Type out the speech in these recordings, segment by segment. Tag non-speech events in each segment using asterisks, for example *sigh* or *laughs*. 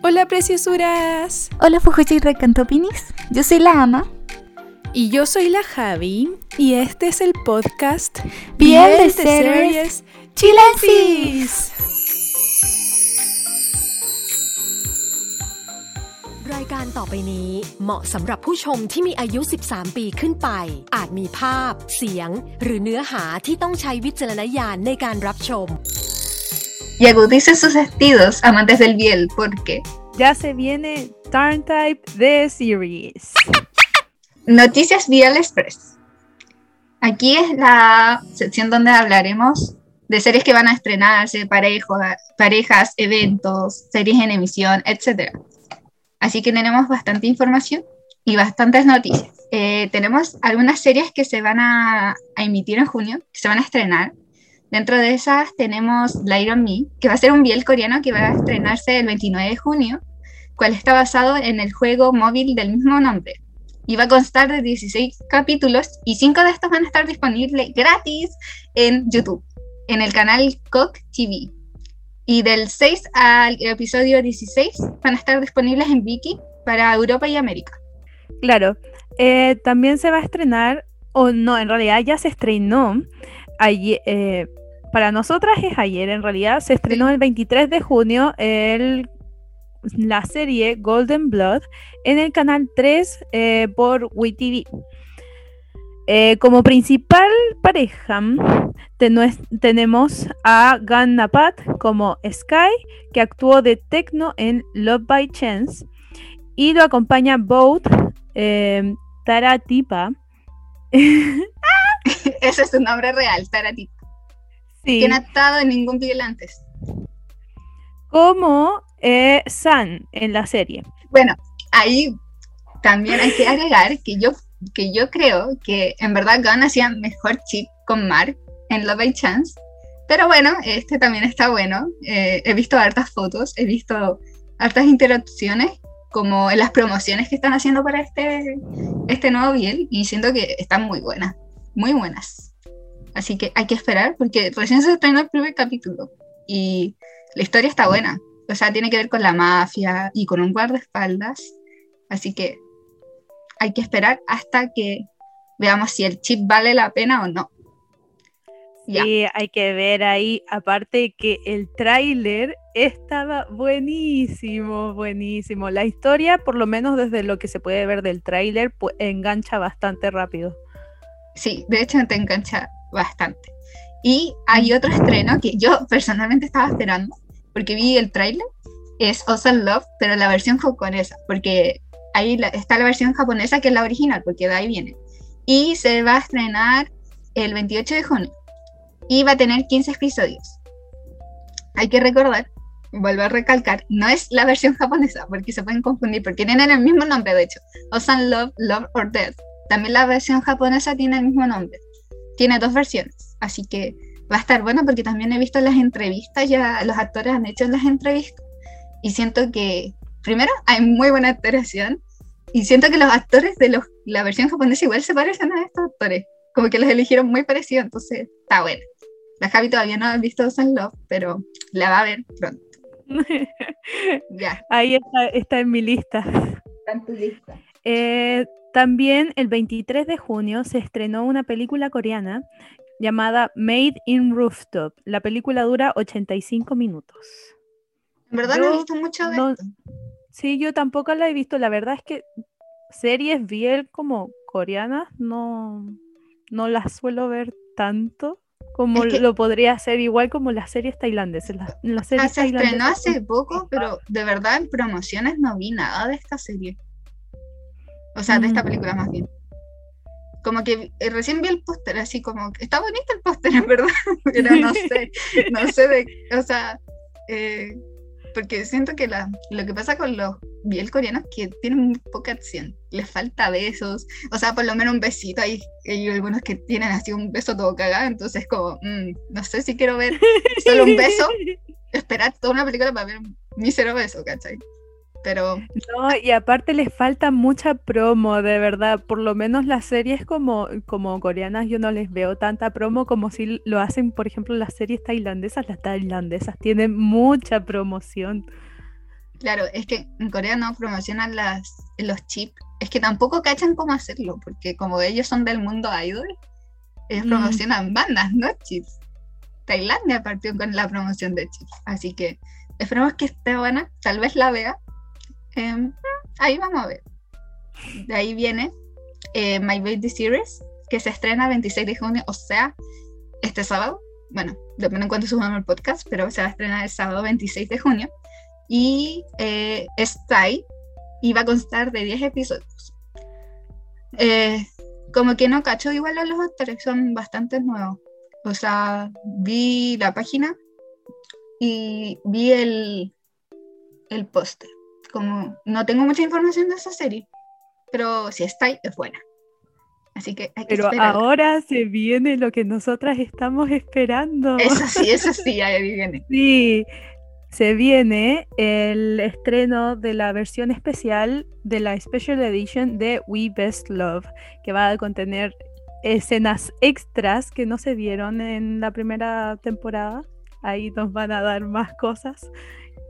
Hola preciosuras. Hola Fujoshi y Recantopinis. Yo soy la Ama. Y yo soy la Javi. Y este es el podcast Piel de Series Chilensis. รายการต่อไปนี้เหมาะสำหรับผู้ชมที่มีอายุ 13 ปีขึ้นไป อาจมีภาพ เสียง หรือเนื้อหาที่ต้องใช้วิจารณญาณในการรับชม Y agudicen sus sentidos, amantes del biel, porque Ya se viene Turn Type The Series. Noticias Biel Express. Aquí es la sección donde hablaremos de series que van a estrenarse, parejos, parejas, eventos, series en emisión, etc. Así que tenemos bastante información y bastantes noticias. Eh, tenemos algunas series que se van a, a emitir en junio, que se van a estrenar. Dentro de esas tenemos Light on Me, que va a ser un biel coreano que va a estrenarse el 29 de junio, cual está basado en el juego móvil del mismo nombre. Y va a constar de 16 capítulos y 5 de estos van a estar disponibles gratis en YouTube, en el canal Cock TV. Y del 6 al episodio 16 van a estar disponibles en Viki para Europa y América. Claro, eh, también se va a estrenar, o no, en realidad ya se estrenó. Eh, para nosotras es ayer, en realidad se estrenó el 23 de junio la serie Golden Blood en el canal 3 eh, por WeTV. Eh, como principal pareja tenemos a Gan Napat como Sky, que actuó de Tecno en Love by Chance, y lo acompaña Boat eh, Taratipa. *laughs* *laughs* Ese es su nombre real, Tarati, Sí, que no ha estado en ningún biel antes. como eh, San en la serie. Bueno, ahí también hay que agregar que yo, que yo creo que en verdad Gunn hacía mejor chip con Mark en Love by Chance. Pero bueno, este también está bueno. Eh, he visto hartas fotos, he visto hartas interacciones, como en las promociones que están haciendo para este, este nuevo Biel, y siento que están muy buenas, muy buenas. Así que hay que esperar, porque recién se estrenó el primer capítulo, y la historia está buena. O sea, tiene que ver con la mafia y con un guardaespaldas. Así que hay que esperar hasta que veamos si el chip vale la pena o no. Ya. Y hay que ver ahí, aparte que el tráiler estaba buenísimo, buenísimo. La historia, por lo menos desde lo que se puede ver del tráiler, pu- engancha bastante rápido. Sí, de hecho te engancha bastante. Y hay otro estreno que yo *laughs* personalmente estaba esperando, porque vi el tráiler, es Awesome Love, pero la versión japonesa, porque ahí la- está la versión japonesa que es la original, porque de ahí viene. Y se va a estrenar el 28 de junio. Y va a tener 15 episodios. Hay que recordar, vuelvo a recalcar, no es la versión japonesa, porque se pueden confundir, porque tienen el mismo nombre, de hecho. Awesome Love, Love or Death. También la versión japonesa tiene el mismo nombre. Tiene dos versiones, así que va a estar bueno porque también he visto las entrevistas, ya los actores han hecho las entrevistas y siento que, primero, hay muy buena actuación y siento que los actores de los, la versión japonesa igual se parecen a estos actores, como que los eligieron muy parecidos, entonces está bueno. La Javi todavía no ha visto Sun Love, pero la va a ver pronto. *laughs* Ya, ahí está, está en mi lista. está en tu lista. Eh, también el 23 de junio se estrenó una película coreana llamada Made in Rooftop. La película dura 85 minutos. En verdad no he Yo visto mucho de no- esto. Sí, yo tampoco la he visto. La verdad es que series bien como coreanas no, no las suelo ver tanto como Es que- lo podría hacer igual como las series tailandesas. Las, las Ah, series se estrenó hace poco, pero de verdad en promociones no vi nada de esta serie. O sea, de esta película más bien. Como que eh, recién vi el póster, así como que está bonito el póster, *laughs* en verdad, pero no sé, no sé de, o sea, eh, porque siento que la, lo que pasa con los biel coreanos que tienen muy poca acción, les falta besos, o sea, por lo menos un besito, hay, hay algunos que tienen así un beso todo cagado, entonces como, mm, no sé si quiero ver solo un beso, *laughs* esperar toda una película para ver un mísero beso, ¿cachai? Pero No, y aparte les falta mucha promo, de verdad. Por lo menos las series como, como coreanas yo no les veo tanta promo como si lo hacen, por ejemplo, las series tailandesas. Las tailandesas tienen mucha promoción. Claro, es que en Corea no promocionan las, los chips. Es que tampoco cachan cómo hacerlo, porque como ellos son del mundo idol, ellos Mm. promocionan bandas, no chips. Tailandia partió con la promoción de chips. Así que esperemos que esté buena, tal vez la vea. Em, ahí vamos a ver. De ahí viene eh, My Baby Series, que se estrena 26 de junio, o sea, este sábado. Bueno, depende en cuánto subamos el podcast, pero se va a estrenar el sábado 26 de junio. Y eh, es Thai y va a constar de 10 episodios. Eh, como que no cacho igual los actores, son bastante nuevos. O sea, vi la página y vi el, el póster. Como no tengo mucha información de esa serie, pero si está ahí, es buena. Así que hay que Pero esperar. ahora se viene lo que nosotras estamos esperando. Eso sí, eso sí, *laughs* ahí viene. Sí, se viene el estreno de la versión especial de la Special Edition de We Best Love, que va a contener escenas extras que no se vieron en la primera temporada. Ahí nos van a dar más cosas.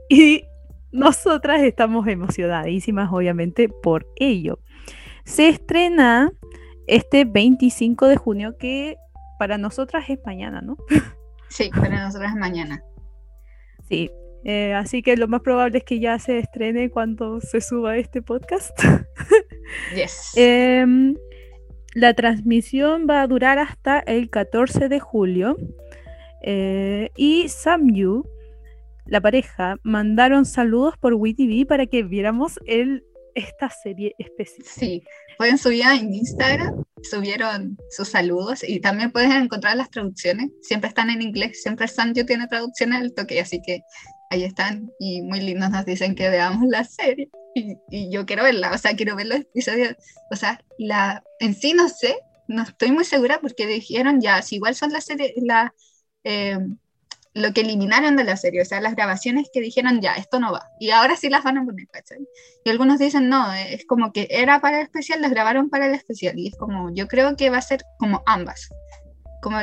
Y nosotras estamos emocionadísimas, obviamente, por ello. Se estrena este 25 de junio, que para nosotras es mañana, ¿no? Sí, para nosotros es mañana. Sí, eh, así que lo más probable es que ya se estrene cuando se suba este podcast. Yes. *laughs* Em, la transmisión va a durar hasta el 14 de julio. eh, y Samyu, la pareja, mandaron saludos por WeTV para que viéramos el, esta serie específica. Sí, pueden subir en Instagram, subieron sus saludos y también puedes encontrar las traducciones. Siempre están en inglés, siempre Sanjo tiene traducciones al toque, así que ahí están y muy lindos nos dicen que veamos la serie. Y, y yo quiero verla, o sea, quiero ver los episodios. O sea, la, en sí no sé, no estoy muy segura porque dijeron ya, si igual son las series, la, eh, lo que eliminaron de la serie, o sea, las grabaciones que dijeron ya, esto no va. Y ahora sí las van a poner, ¿cachai? Y algunos dicen, no, es como que era para el especial, las grabaron para el especial. Y es como, yo creo que va a ser como ambas. Como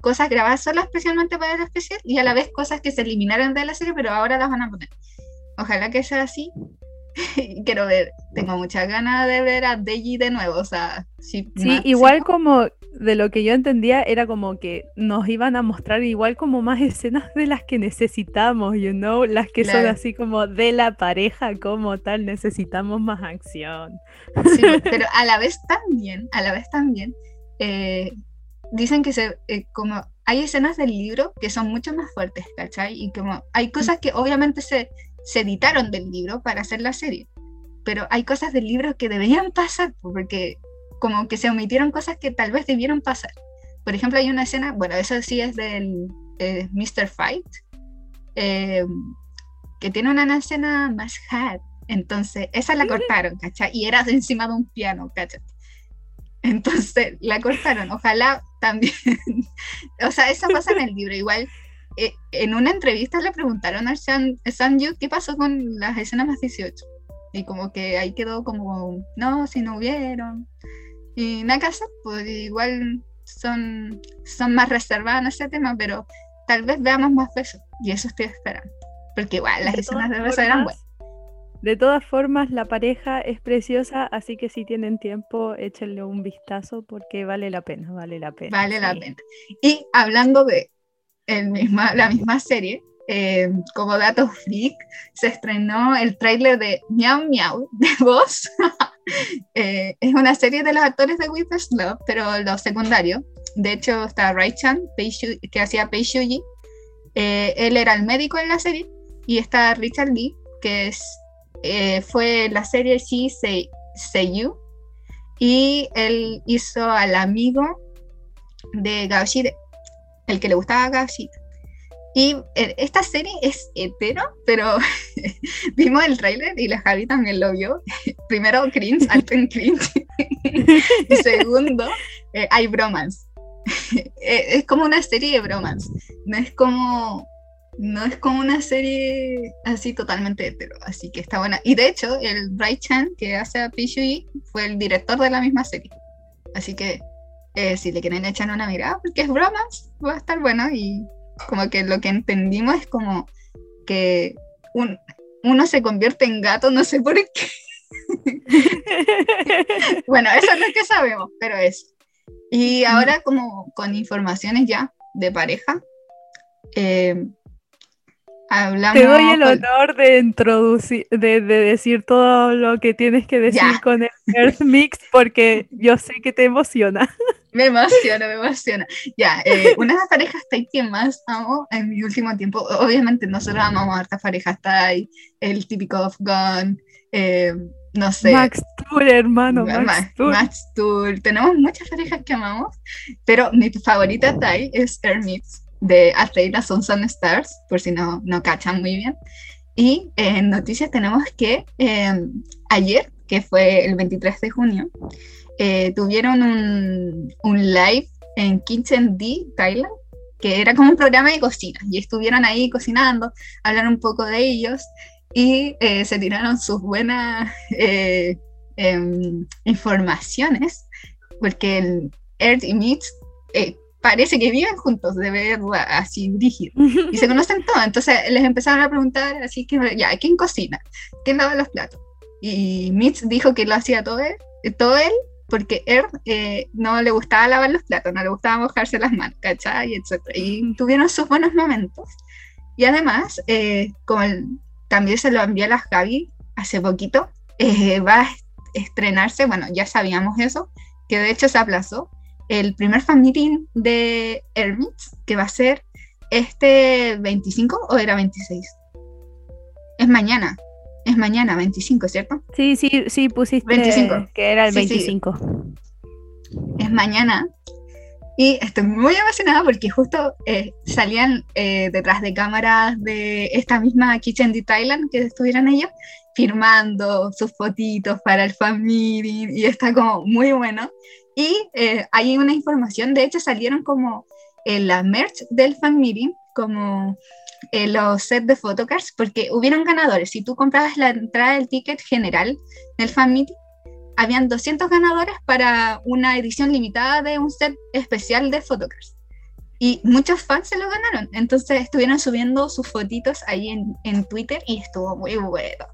cosas grabadas solo especialmente para el especial y a la vez cosas que se eliminaron de la serie, pero ahora las van a poner. Ojalá que sea así. *laughs* Quiero ver, tengo muchas ganas de ver a Deji de nuevo. O sea, si Sí, más- igual como de lo que yo entendía era como que nos iban a mostrar igual como más escenas de las que necesitamos, you know, las que son Claro. así como de la pareja como tal, necesitamos más acción. Sí, *laughs* pero a la vez también, a la vez también, eh, dicen que se, eh, como hay escenas del libro que son mucho más fuertes, ¿cachai? Y como hay cosas que obviamente se, se editaron del libro para hacer la serie, pero hay cosas del libro que deberían pasar, po, porque como que se omitieron cosas que tal vez debieron pasar. Por ejemplo, hay una escena, bueno, eso sí es del eh, Mr. Fight, eh, que tiene una escena más hard. Entonces, esa la cortaron, ¿cachai? Y era encima de un piano, ¿cachai? Entonces, la cortaron. Ojalá también. *laughs* o sea, eso pasa en el *laughs* libro. Igual, eh, en una entrevista le preguntaron al San, Sanju qué pasó con las escenas más 18. Y como que ahí quedó como, no, si no hubieron. Y nada que hacer, pues igual son, son más reservadas en ese tema, pero tal vez veamos más besos. Y eso estoy esperando. Porque igual las De escenas de besos eran buenas. De todas formas, la pareja es preciosa, así que si tienen tiempo, échenle un vistazo porque vale la pena, vale la pena. Vale la sí. pena. Y hablando de el misma, la misma serie, eh, como dato freak, se estrenó el tráiler de Miau Miau de Voz. *laughs* Eh, es una serie de los actores de First Love, pero los secundarios. De hecho, está Rai Chan, que hacía Pei Shuji. Eh, él era el médico en la serie. Y está Richard Lee, que es, eh, fue la serie She Say, Say You. Y él hizo al amigo de Gao Shide, el que le gustaba a. Y eh, esta serie es hetero, pero *laughs* vimos el tráiler y la Javi también lo vio. *laughs* Primero cringe, alto en cringe. *laughs* y segundo, eh, hay bromance. Eh, es como una serie de bromance. No es como no es como una serie así totalmente hetero, así que está buena. Y de hecho, el Rai Chan que hace a Pishui fue el director de la misma serie. Así que eh, si le quieren echar una mirada, porque es bromance, va a estar bueno. Y como que lo que entendimos es como que un, uno se convierte en gato, no sé por qué. *laughs* bueno, eso es lo que sabemos, pero eso. Y ahora como con informaciones ya de pareja, eh, hablamos... Te doy el honor de introducir, de, decir todo lo que tienes que decir con el Earth Mix porque yo sé que te emociona. *laughs* Me emociona, me emociona. Ya, eh, una de las parejas que más amo en mi último tiempo, obviamente nosotros amamos a hartas parejas, ahí el típico of Gun, eh, no sé. Max Tour, hermano. Max, Max, Tour. Tenemos muchas parejas que amamos, pero mi favorita ahí es Hermits de Atreida Son Sun Stars, por si no, no cachan muy bien. Y en noticias tenemos que em, ayer, que fue el 23 de junio, eh, tuvieron un, un, live en Kitchen D, Thailand, que era como un programa de cocina, y estuvieron ahí cocinando, hablaron un poco de ellos, y eh, se tiraron sus buenas *laughs* eh, em, informaciones, porque el Earth y Meats parece que viven juntos, de verdad, así rígido. Y se *laughs* conocen todos. Entonces les empezaron a preguntar, así que, ya, ¿quién cocina? ¿Quién lava los platos? Y Mitch dijo que lo hacía todo él, todo él porque él eh, no le gustaba lavar los platos, no le gustaba mojarse las manos, ¿cachai? Y, y tuvieron sus buenos momentos. Y además, eh, como también se lo envié a las Gaby hace poquito, eh, va a estrenarse, bueno, ya sabíamos eso, que de hecho se aplazó, el primer fan meeting de Hermits, que va a ser este 25 o era 26? Es mañana. Es mañana, 25, ¿cierto? Sí, sí, sí, pusiste 25. que era el 25. Es mañana. Y estoy muy emocionada porque justo eh, salían eh, detrás de cámaras de esta misma Kitchen de Thailand que estuvieran ellos firmando sus fotitos para el fan meeting y está como muy bueno. Y eh, hay una información, de hecho salieron como en la merch del fan meeting, como en los sets de photocards, porque hubieron ganadores. Si tú comprabas la entrada del ticket general del fan meeting, habían 200 ganadores para una edición limitada de un set especial de photocards. Y muchos fans se lo ganaron. Entonces estuvieron subiendo sus fotitos ahí en, en Twitter y estuvo muy bueno.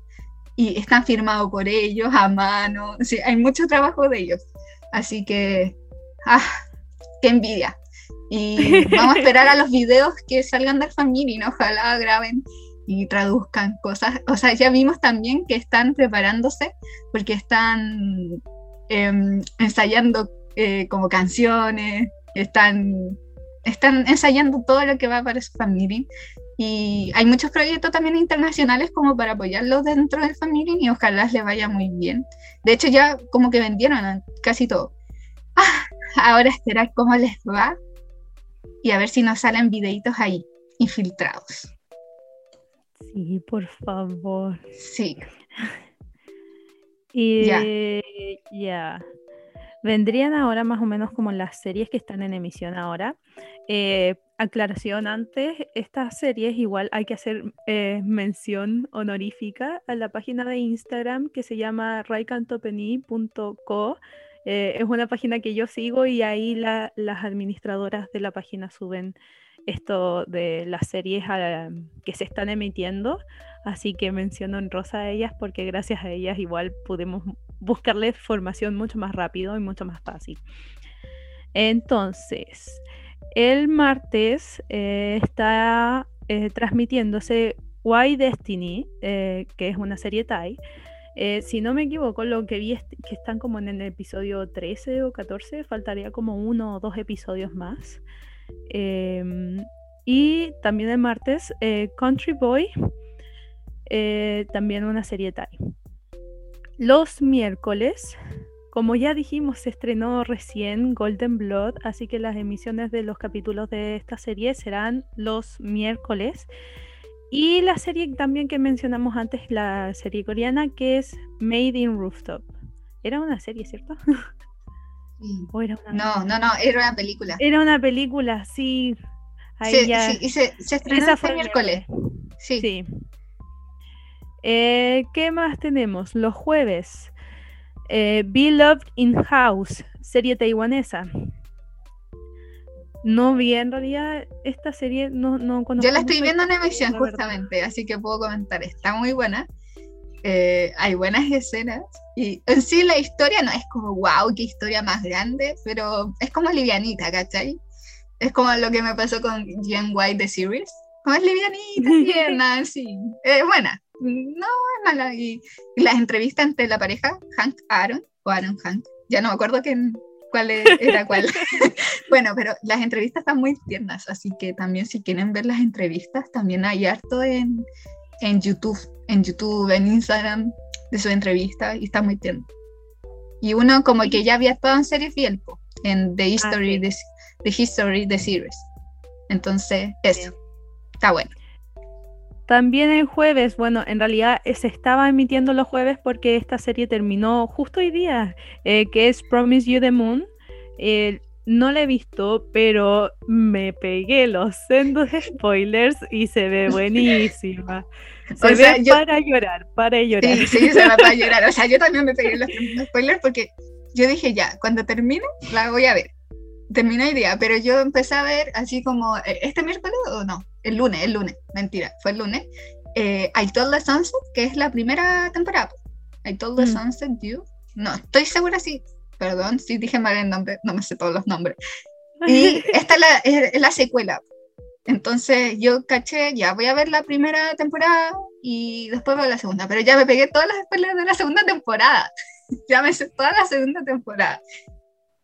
Y están firmados por ellos a mano. Sí, hay mucho trabajo de ellos. Así que, ¡ah! ¡Qué envidia! Y vamos a esperar a los videos que salgan del Family, ojalá graben y traduzcan cosas. O sea, ya vimos también que están preparándose porque están em, ensayando eh, como canciones, están, están ensayando todo lo que va para su Family. Y hay muchos proyectos también internacionales como para apoyarlos dentro del Family y ojalá les vaya muy bien. De hecho, ya como que vendieron casi todo. Ah, ahora esperar cómo les va y a ver si nos salen videitos ahí, infiltrados. Sí, por favor. Sí. *laughs* Y ya. Vendrían ahora más o menos como las series que están en emisión ahora. Eh, aclaración antes, estas series igual hay que hacer eh, mención honorífica a la página de Instagram que se llama raicantopeni.co. Eh, es una página que yo sigo y ahí las administradoras de la página suben esto de las series ah, que se están emitiendo. Así que menciono en rosa a ellas porque gracias a ellas igual podemos buscarles formación mucho más rápido y mucho más fácil. Entonces, el martes eh, está eh, transmitiéndose Why Destiny, eh, que es una serie Thai. Si no me equivoco, lo que vi es que están como en el episodio 13 o 14, faltaría como uno o dos episodios más. Em, y también el martes, Country Boy, también una serie Thai. Los miércoles como ya dijimos, se estrenó recién Golden Blood, así que las emisiones de los capítulos de esta serie serán los miércoles. Y la serie también que mencionamos antes, la serie coreana, que es Made in Rooftop. Era una serie, ¿cierto? *laughs* No, no, no, era una película. Era una película, sí. sí, y se, estrenó este miércoles. Sí. Eh, ¿Qué más tenemos? Los jueves eh, Be Loved in House, serie taiwanesa. No vi en realidad esta serie, no, no conozco. Yo la estoy viendo en emisión verdad. justamente, así que puedo comentar. Está muy buena. eh, hay buenas escenas. Y en sí la historia no es como, wow, qué historia más grande, pero es como livianita, ¿cachai? Es como lo que me pasó con Gen White de Series. Como es livianita, *laughs* tierna, sí. Es buena. No es mala. Y, y las entrevistas entre la pareja, Hank Aaron, o Aaron Hank, ya no me acuerdo quién, cuál e- era cuál. *laughs* bueno, pero las entrevistas están muy tiernas, así que también si quieren ver las entrevistas, también hay harto en, en YouTube, en YouTube, en Instagram de su entrevista y está muy tierno. Y uno como que ya había estado en series po, en The History, sí. de, The History de Series. Entonces, eso, está bueno. También el jueves, bueno, en realidad eh, se estaba emitiendo los jueves porque esta serie terminó justo hoy día, eh, que es Promise You the Moon. Eh, no la he visto, pero me pegué los sendos *laughs* spoilers y se ve *laughs* buenísima. Se O ve sea, yo- para llorar, para llorar. Sí, sí, se va a llorar. O sea, yo también me pegué los *laughs* spoilers porque yo dije ya, cuando termine, la voy a ver. Termina hoy día, pero yo empecé a ver así como, eh, ¿este miércoles o no? El lunes, el lunes, mentira, fue el lunes. Eh, I Told the Sunset, que es la primera temporada. I Told the Mm. Sunset You. No, estoy segura si, perdón, si dije mal el nombre, no me sé todos los nombres. Y *laughs* esta es la, es- la secuela. Entonces yo caché, ya voy a ver la primera temporada y después veo la segunda. Pero ya me pegué todas las spoilers de la segunda temporada. *laughs* ya me sé toda la segunda temporada.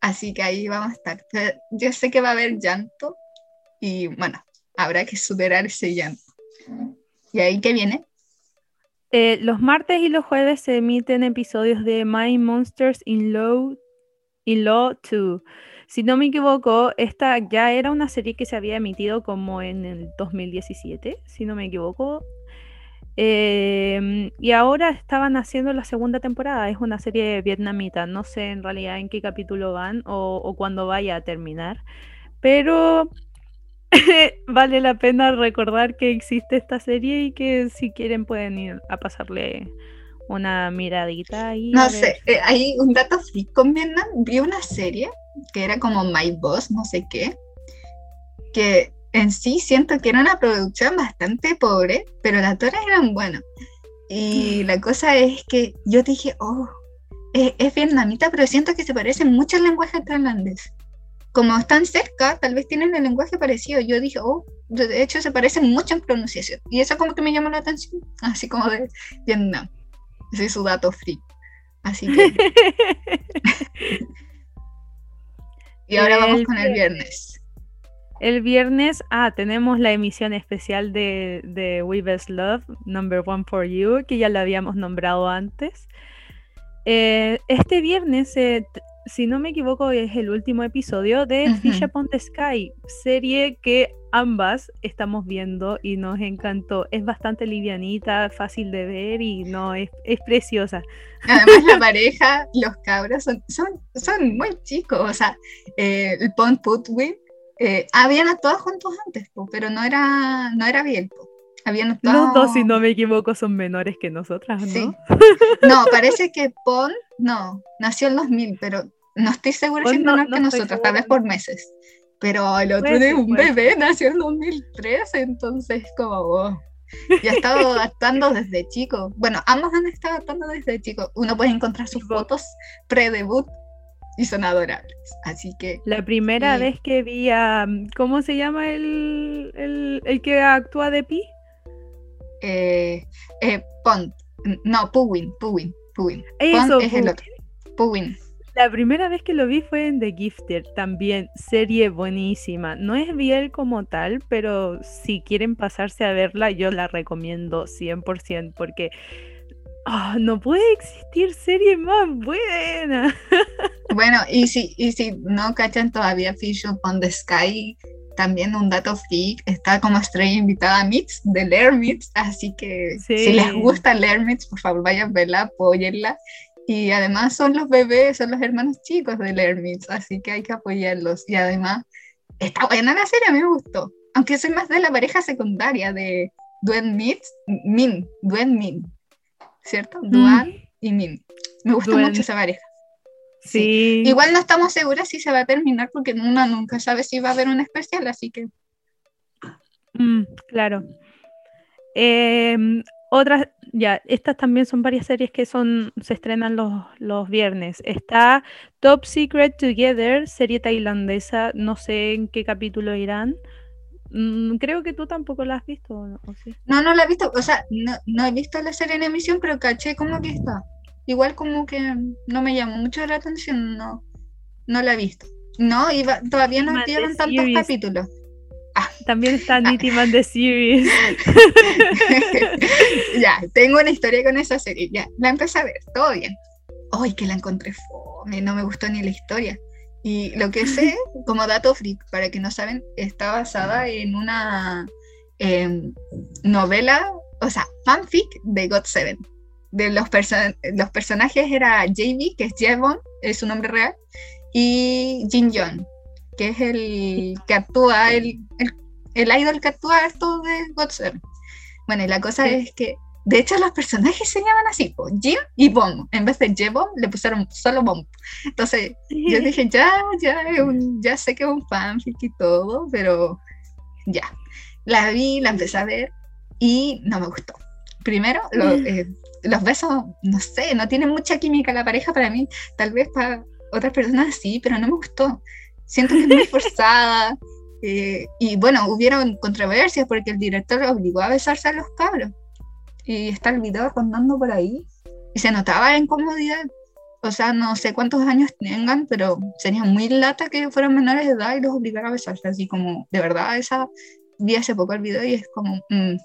Así que ahí vamos a estar. Yo sé que va a haber llanto y bueno, habrá que superar ese llanto. ¿Y ahí qué viene? Eh, los martes y los jueves se emiten episodios de My Monsters in Law, in Law 2. Si no me equivoco, esta ya era una serie que se había emitido como en el 2017, si no me equivoco. Em, y ahora estaban haciendo la segunda temporada. Es una serie vietnamita. No sé en realidad en qué capítulo van o, o cuándo vaya a terminar. Pero *laughs* vale la pena recordar que existe esta serie y que si quieren pueden ir a pasarle una miradita ahí. No sé, eh, hay un dato freak con Vietnam. Vi una serie que era como My Boss, no sé qué, que en sí siento que era una producción bastante pobre, pero las actores eran buenos. Y la cosa es que yo dije, oh, es, es vietnamita, pero siento que se parecen mucho al lenguaje tailandés. Como están cerca, tal vez tienen el lenguaje parecido. Yo dije, oh, de hecho se parecen mucho en pronunciación. Y eso como que me llamó la atención, así como de Vietnam. Ese es su dato freak. Así que... *laughs* y ahora vamos con el viernes. El viernes, ah, tenemos la emisión especial de, de We Best Love, Number One for You, que ya la habíamos nombrado antes. Eh, este viernes, eh, si no me equivoco, es el último episodio de Ujú. Fish Upon the Sky, serie que ambas estamos viendo y nos encantó. Es bastante livianita, fácil de ver y no, es, es preciosa. Además, la *laughs* pareja, los cabros, son, son, son muy chicos. O sea, eh, el Pont Putwin, eh, habían actuado juntos antes, po, pero no era, no era bien. po. Habían actuado... Los dos, si no me equivoco, son menores que nosotras, ¿no? Sí. *laughs* No, parece que Pon, no, nació en 2000, pero no estoy segura si es no- menor no que estoy nosotros, tal vez por meses. Pero el otro ser, un puede bebé nació en 2013, entonces como, wow. Ya ha estado *laughs* actuando desde chico. Bueno, ambos han estado actuando desde chico. Uno puede encontrar sus fotos pre-debut y son adorables. Así que La primera vez que vi a. ¿Cómo se llama el, el, el que actúa de Pi? eh, eh, Pont, no, Puwin, Puwin, Puwin. Eso, Pont es el otro. Puwin. La primera vez que lo vi fue en The Gifted, también serie buenísima. No es Biel como tal, pero si quieren pasarse a verla, yo la recomiendo 100% porque ah, no puede existir serie más buena. *laughs* Bueno, y si, y si no cachan todavía Fish on the Sky, también un dato freak, está como estrella invitada a Mix, de Lair Mix, así que si les gusta Lair Mix, por favor vayan a verla, apóyenla. Y además son los bebés, son los hermanos chicos de Mix, así que hay que apoyarlos. Y además, está buena la serie, a mí me gustó. Aunque soy más de la pareja secundaria de Duen Mix, Min, Duen Min, ¿cierto? Duan y Min. Me gusta mucho esa pareja. Sí. Igual no estamos seguras si se va a terminar porque uno nunca sabe si va a haber un especial, así que Mm, claro. Em, otras, ya, estas también son varias series que son, se estrenan los, los viernes. Está Top Secret Together, serie tailandesa, no sé en qué capítulo irán. Mm, creo que tú tampoco la has visto, ¿o sí? no, no la he visto, o sea, no, no he visto la serie en emisión, pero caché como que está. Igual como que no me llamó mucho la atención, no, no la he visto. No, iba, todavía no llevan tantos series. capítulos. También está Nitty Man The Series. ya, tengo una historia con esa serie. Ya, la empecé a ver, todo bien. Ay, que la encontré fome, no me gustó ni la historia. Y lo que sé, como dato freak, para que no saben, está basada en una em, novela, o sea, fanfic de God Seven. De los, perso- los personajes era JB, que es Jevon, es su nombre real, y Jin Yeon, que es el que actúa, el, el, el idol que actúa esto de God Seven. Bueno, y la cosa Sí. es que, de hecho, los personajes se llaman así, po, Jin y Bom. En vez de Jebom, le pusieron solo Bom. Entonces, yo *laughs* dije, ya, ya, un- ya sé que es un fanfic y todo, pero ya. La vi, la empecé a ver y no me gustó. Primero, lo- *laughs* eh, los besos, no sé, no tienen mucha química la pareja para mí. Tal vez para otras personas sí, pero no me gustó. Siento que es muy *laughs* forzada. eh, y bueno, hubieron controversias porque el director obligó a besarse a los cabros. Y está el video rondando por ahí. Y se notaba la incomodidad. O sea, no sé cuántos años tengan, pero sería muy lata que fueran menores de edad y los obligara a besarse. Así como, de verdad, esa vi hace poco el video y es como. mm.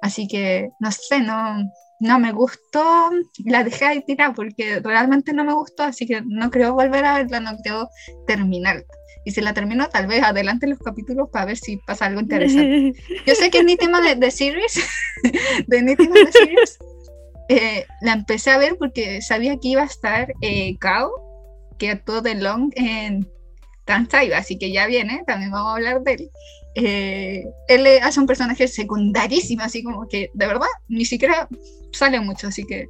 Así que, no sé, no, no me gustó. La dejé ahí tirada porque realmente no me gustó. Así que no creo volver a verla, no creo terminarla. Y si la termino, tal vez adelante los capítulos para ver si pasa algo interesante. *laughs* Yo sé que es Nítima de, de Series, *laughs* de Nítima de Series, eh, la empecé a ver porque sabía que iba a estar eh, Kao, que actuó de Long en Transtaiba, así que ya viene, también vamos a hablar de él. Eh, él hace un personaje secundarísimo, así como que de verdad ni siquiera sale mucho, así que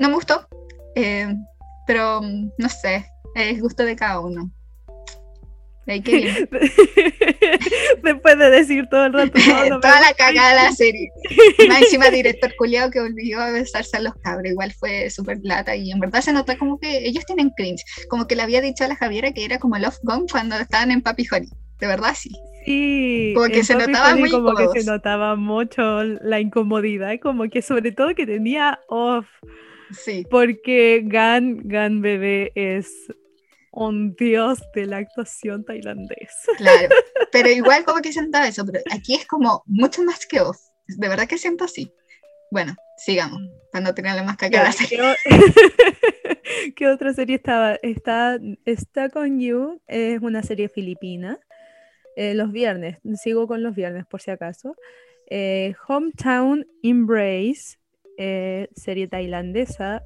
no me gustó, eh, pero mm, no sé, es gusto de cada uno. Que viene. *laughs* Después de decir todo el rato, no, no *laughs* me Toda la cagada de la serie. *laughs* Más encima director culiado que volvió a besarse a los cabros. Igual fue súper lata y en verdad se nota como que ellos tienen cringe. Como que le había dicho a la Javiera que era como Love Gone cuando estaban en Papi Honey. De verdad, sí. Sí, Como que se notaba muy como que se notaba mucho la incomodidad, como que sobre todo que tenía off, Sí. porque Gan, Gan Bebé es un dios de la actuación tailandés. Claro. *laughs* Pero igual como que sentaba eso. Pero aquí es como mucho más que off. De verdad que siento así. Bueno, sigamos. Para no tenerle más caca serie. ¿qué, *laughs* qué otra serie estaba? Está, está con You, es una serie filipina. eh, los viernes, sigo con los viernes por si acaso. Eh, Hometown Embrace, eh, serie tailandesa.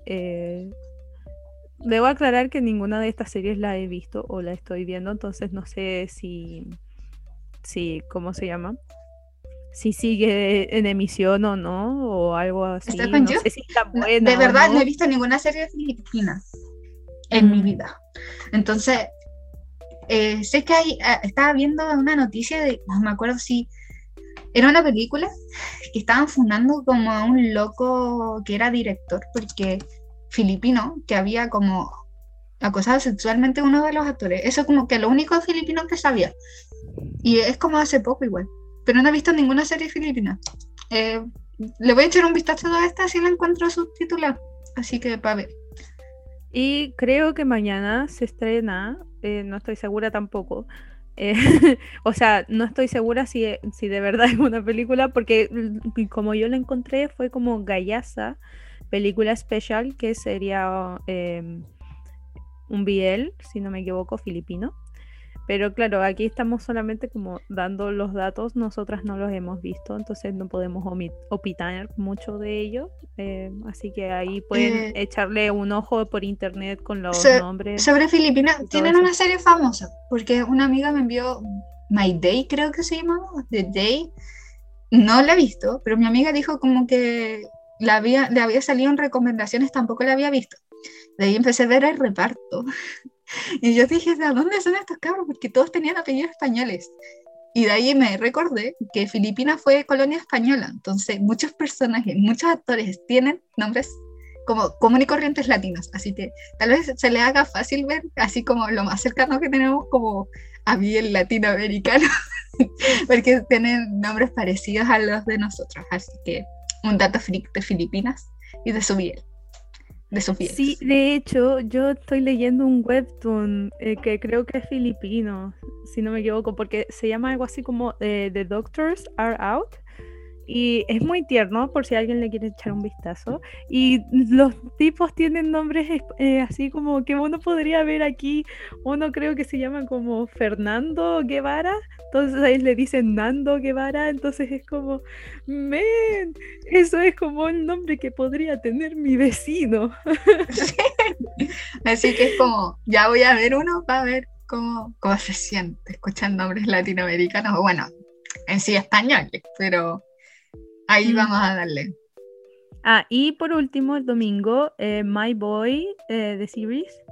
Eh, debo aclarar que ninguna de estas series la he visto o la estoy viendo, entonces no sé si, si ¿cómo se llama? Si sigue en emisión o no, o algo así. ¿Está con no You? sé si está No, buena. de verdad, no. no. he visto ninguna serie filipina en mi Mm. vida. Entonces, eh, sé que hay, ah, estaba viendo una noticia de, no me acuerdo si era una película que estaban fundando como a un loco que era director, porque filipino, que había como acosado sexualmente a uno de los actores. Eso como que lo único filipino que sabía. Y es como hace poco igual. Pero no he visto ninguna serie filipina. Eh, le voy a echar un vistazo a esta si la encuentro subtitulada. Así que para ver. Y creo que mañana se estrena, eh, no estoy segura tampoco. eh, *laughs* o sea, no estoy segura si, si de verdad es una película, porque mm, como yo la encontré fue como Gallasa, película especial, que sería em, un BL, si no me equivoco, filipino. Pero claro, aquí estamos solamente como dando los datos, nosotras no los hemos visto, entonces no podemos opinar mucho de ello. eh, así que ahí pueden Eh, echarle un ojo por internet con los so- nombres. Sobre Filipinas, tienen eso. una serie famosa, porque una amiga me envió My Day, creo que se llamaba, The Day. No la he visto, pero mi amiga dijo como que la había, le había salido en recomendaciones, tampoco la había visto. De ahí empecé a ver el reparto. *laughs* Y yo dije, ¿de dónde son estos cabros? Porque todos tenían apellidos españoles. Y de ahí me recordé que Filipinas fue colonia española. Entonces, muchos personajes, muchos actores tienen nombres como común y corrientes latinos. Así que tal vez se le haga fácil ver, así como lo más cercano que tenemos como a el latinoamericano, *laughs* porque tienen nombres parecidos a los de nosotros. Así que un dato freak de Filipinas y de su piel. De su piel. Sí, de hecho, yo estoy leyendo un webtoon eh, que creo que es filipino, si no me equivoco, porque se llama algo así como eh, The Doctors Are Out. Y es muy tierno por si alguien le quiere echar un vistazo. Y los tipos tienen nombres eh, así como que uno podría ver aquí. Uno creo que se llama como Fernando Guevara. Entonces ahí le dicen Nando Guevara. Entonces es como, men, eso es como el nombre que podría tener mi vecino. *laughs* Así que es como, ya voy a ver uno para ver cómo, cómo se siente escuchar nombres latinoamericanos. Bueno, en sí españoles, pero Ahí mm. vamos a darle. Ah, y por último, el domingo, eh, My Boy eh, de Series,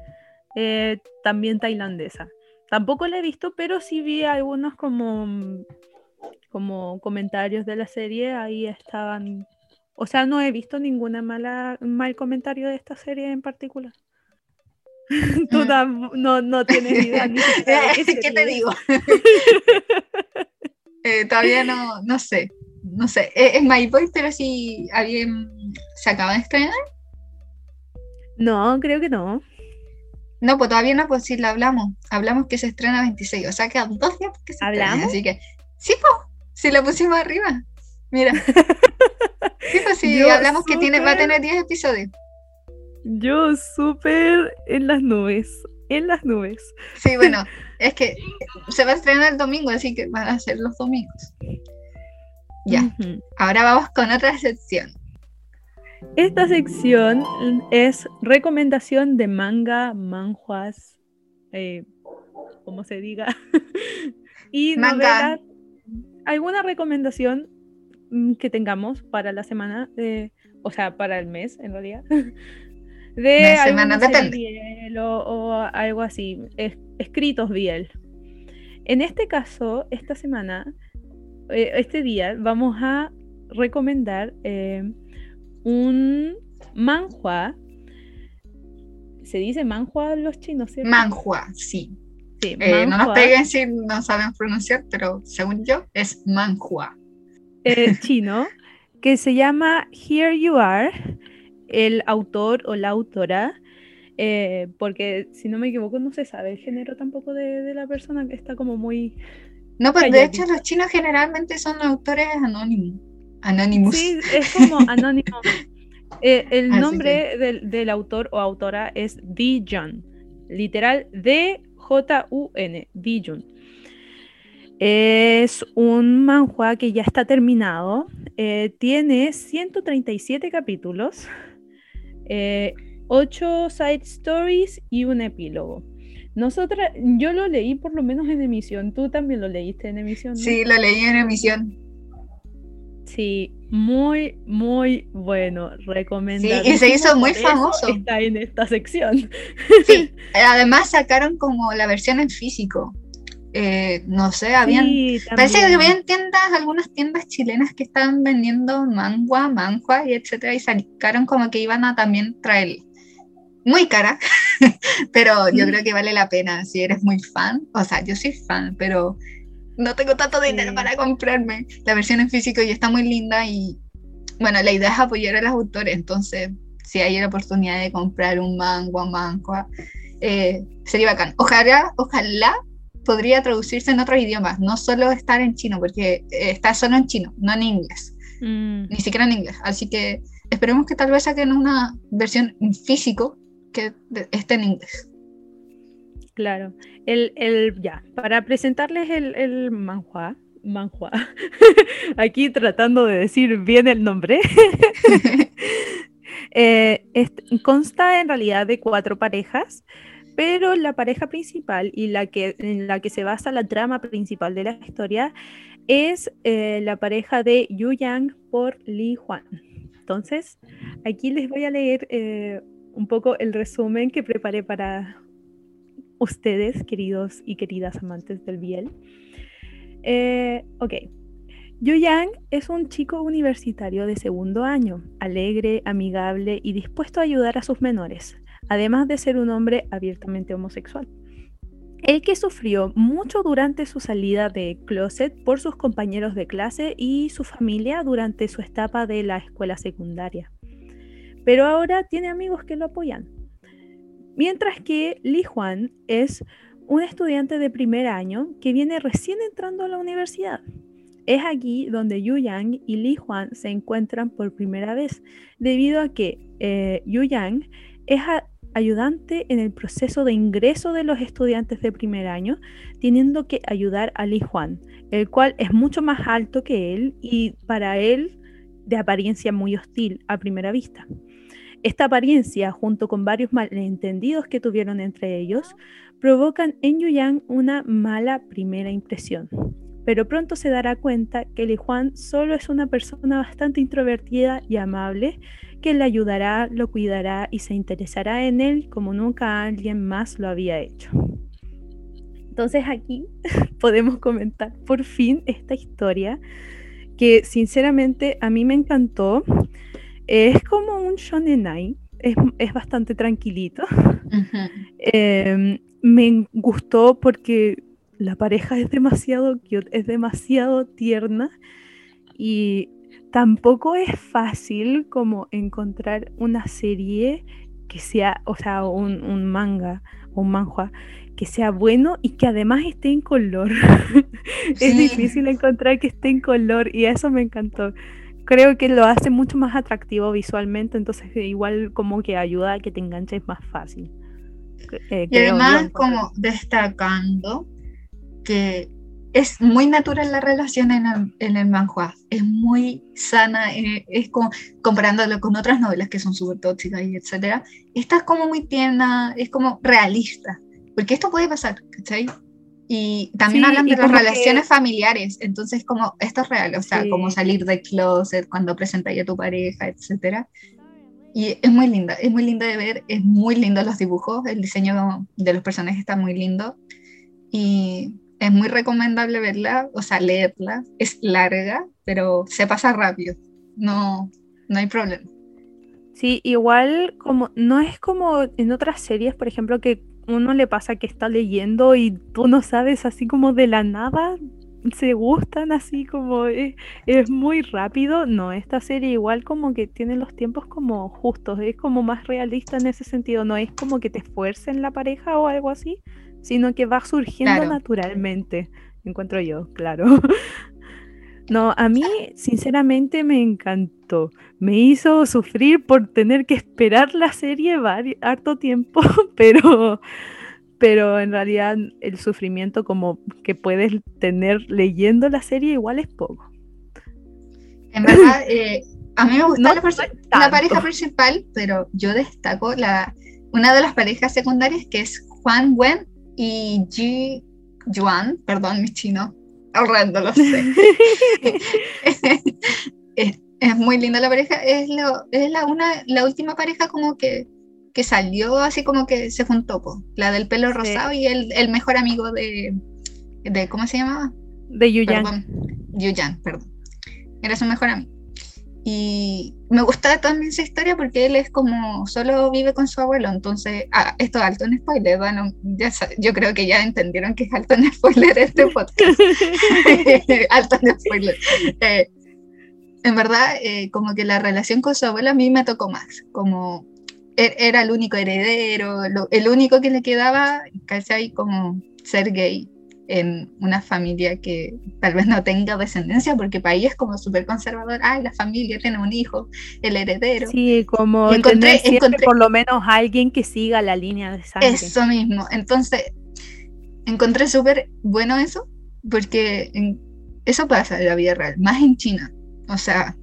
eh, también tailandesa. Tampoco la he visto, pero sí vi algunos como, como comentarios de la serie. Ahí estaban. O sea, no he visto ninguna mala mal comentario de esta serie en particular. *laughs* Tú mm. no, no tienes idea. Ni *laughs* qué, ¿Qué te digo? *laughs* todavía no, no sé no sé, es, My Boy, pero si alguien se acaba de estrenar. No, creo que no. No, pues todavía no, pues sí la hablamos. Hablamos que se estrena 26, o sea, quedan dos días que se ¿Hablamos? así que, sí, pues, si la pusimos arriba. Mira. *laughs* sí, pues sí, hablamos que tiene, va a tener 10 episodios. Yo súper en las nubes, en las nubes. Sí, bueno, *laughs* es que se va a estrenar el domingo, así que van a ser los domingos. Ya, ahora vamos con otra sección. Esta sección es recomendación de manga, manjuas, eh, como se diga, *laughs* y manga. ¿Alguna recomendación mm, que tengamos para la semana, o sea, para el mes en realidad? *laughs* De semana de o, o, algo así, escritos bien. En este caso, esta semana eh, este día vamos a recomendar eh, un manhua. ¿Se dice manhua los chinos? ¿cierto? Manhua, sí. Eh, no nos peguen si no saben pronunciar, pero según yo es manhua. *laughs* chino, que se llama Here You Are, el autor o la autora. porque si no me equivoco no se sabe el género tampoco de, de la persona que está como muy no, pues de hecho los chinos generalmente son autores anónimos. Anonymous. Sí, es *laughs* como anónimo. Eh, el nombre del, autor o autora es Dijun, literal D-J-U-N, Dijun. Es un manhua que ya está terminado. Eh, tiene 137 capítulos, 8 eh, side stories y un epílogo. Nosotras, yo lo leí por lo menos en emisión. Tú también lo leíste en emisión. Sí, lo leí en emisión. Sí, muy, muy bueno. Recomendado. Sí, y se hizo muy famoso. Está *laughs* en esta sección. Sí, *laughs* además sacaron como la versión en físico. Eh, no sé, habían. parece que habían tiendas, algunas tiendas chilenas que estaban vendiendo mangua, manhua y etcétera, y sacaron como que iban a también traer muy cara, *laughs* *laughs* pero yo creo que vale la pena si eres muy fan. O sea, yo soy fan, pero no tengo tanto dinero para comprarme la versión en físico y está muy linda y bueno, la idea es apoyar a los autores, entonces si hay la oportunidad de comprar un mango, manhua, eh, sería bacán. Ojalá, ojalá podría traducirse en otros idiomas, no solo estar en chino, porque eh, está solo en chino, no en inglés, mm. ni siquiera en inglés. Así que esperemos que tal vez saquen una versión en físico que esté en inglés. Claro, el, el, ya, para presentarles el, el manhua, manhua, *laughs* aquí tratando de decir bien el nombre, *laughs* *laughs* eh, consta en realidad de cuatro parejas, pero la pareja principal y la que, en la que se basa la trama principal de la historia es eh, la pareja de Yu Yang por Li Huan. Entonces, aquí les voy a leer eh, un poco el resumen que preparé para ustedes, queridos y queridas amantes del Biel. Eh, ok. Yu Yang es un chico universitario de segundo año, alegre, amigable y dispuesto a ayudar a sus menores, además de ser un hombre abiertamente homosexual. El que sufrió mucho durante su salida de closet por sus compañeros de clase y su familia durante su etapa de la escuela secundaria. Pero ahora tiene amigos que lo apoyan. Mientras que Li Juan es un estudiante de primer año que viene recién entrando a la universidad. Es aquí donde Yu Yang y Li Juan se encuentran por primera vez, debido a que eh, Yu Yang es ayudante en el proceso de ingreso de los estudiantes de primer año, teniendo que ayudar a Li Juan, el cual es mucho más alto que él y para él de apariencia muy hostil a primera vista. Esta apariencia, junto con varios malentendidos que tuvieron entre ellos, provocan en Yang una mala primera impresión. Pero pronto se dará cuenta que Li Juan solo es una persona bastante introvertida y amable, que le ayudará, lo cuidará y se interesará en él como nunca alguien más lo había hecho. Entonces aquí *laughs* podemos comentar por fin esta historia que sinceramente a mí me encantó. Es como un shonenai, es, es bastante tranquilito. Em, me gustó porque la pareja es demasiado cute, es demasiado tierna y tampoco es fácil como encontrar una serie que sea, o sea, un, manga o un manhua que sea bueno y que además esté en color. *laughs* es difícil encontrar que esté en color y eso me encantó. Creo que lo hace mucho más atractivo visualmente, entonces igual como que ayuda a que te enganches más fácil. Eh, y además como destacando que es muy natural la relación en el, en el manhua, es muy sana, eh, es como comparándolo con otras novelas que son súper tóxicas y etcétera, esta es como muy tierna, es como realista, porque esto puede pasar, ¿cachai? Y también hablan de las relaciones familiares, entonces como esto es real, o sea, como salir de closet cuando presentas a tu pareja, etcétera. Y es muy linda, es muy linda de ver, es muy lindo los dibujos, el diseño de los personajes está muy lindo. Y es muy recomendable verla, o sea, leerla. Es larga, pero se pasa rápido. No, no hay problema. Sí, igual como no es como en otras series, por ejemplo, que uno le pasa que está leyendo y tú no sabes así como de la nada se gustan así como es, es, muy rápido. No, esta serie igual como que tiene los tiempos como justos, es como más realista en ese sentido, no es como que te esfuercen la pareja o algo así, sino que va surgiendo naturalmente, encuentro yo, claro. *laughs* No, a mí sinceramente me encantó. Me hizo sufrir por tener que esperar la serie harto tiempo, *laughs* pero, pero en realidad el sufrimiento como que puedes tener leyendo la serie igual es poco. En verdad, *laughs* eh, a mí me gusta la, pareja principal, pero yo destaco la, una de las parejas secundarias que es Juan Wen y Ji Yuan, perdón mi chino, ahorrando lo sé. *laughs* es, muy linda la pareja, es, es la, una, la última pareja como que, que salió así como que se juntó, la del pelo rosado y el, el, mejor amigo de, de, ¿cómo se llamaba? De Yuyan. Yuyan, perdón. Era su mejor amigo. Y me gusta también esa historia porque él es como, solo vive con su abuelo, entonces, ah, esto es alto en spoiler, bueno, ya, yo creo que ya entendieron que es alto en spoiler este podcast. *laughs* *laughs* alto en spoiler. Eh, en verdad, eh, como que la relación con su abuelo a mí me tocó más, como er, era el único heredero, el único que le quedaba, casi Como ser gay en una familia que tal vez no tenga descendencia, porque para ella es como súper conservador, ay, la familia tiene un hijo, el heredero. Sí, como encontré, encontré por lo menos alguien que siga la línea de sangre. Eso mismo, entonces encontré súper bueno eso, porque eso pasa en la vida real, más en China, o sea,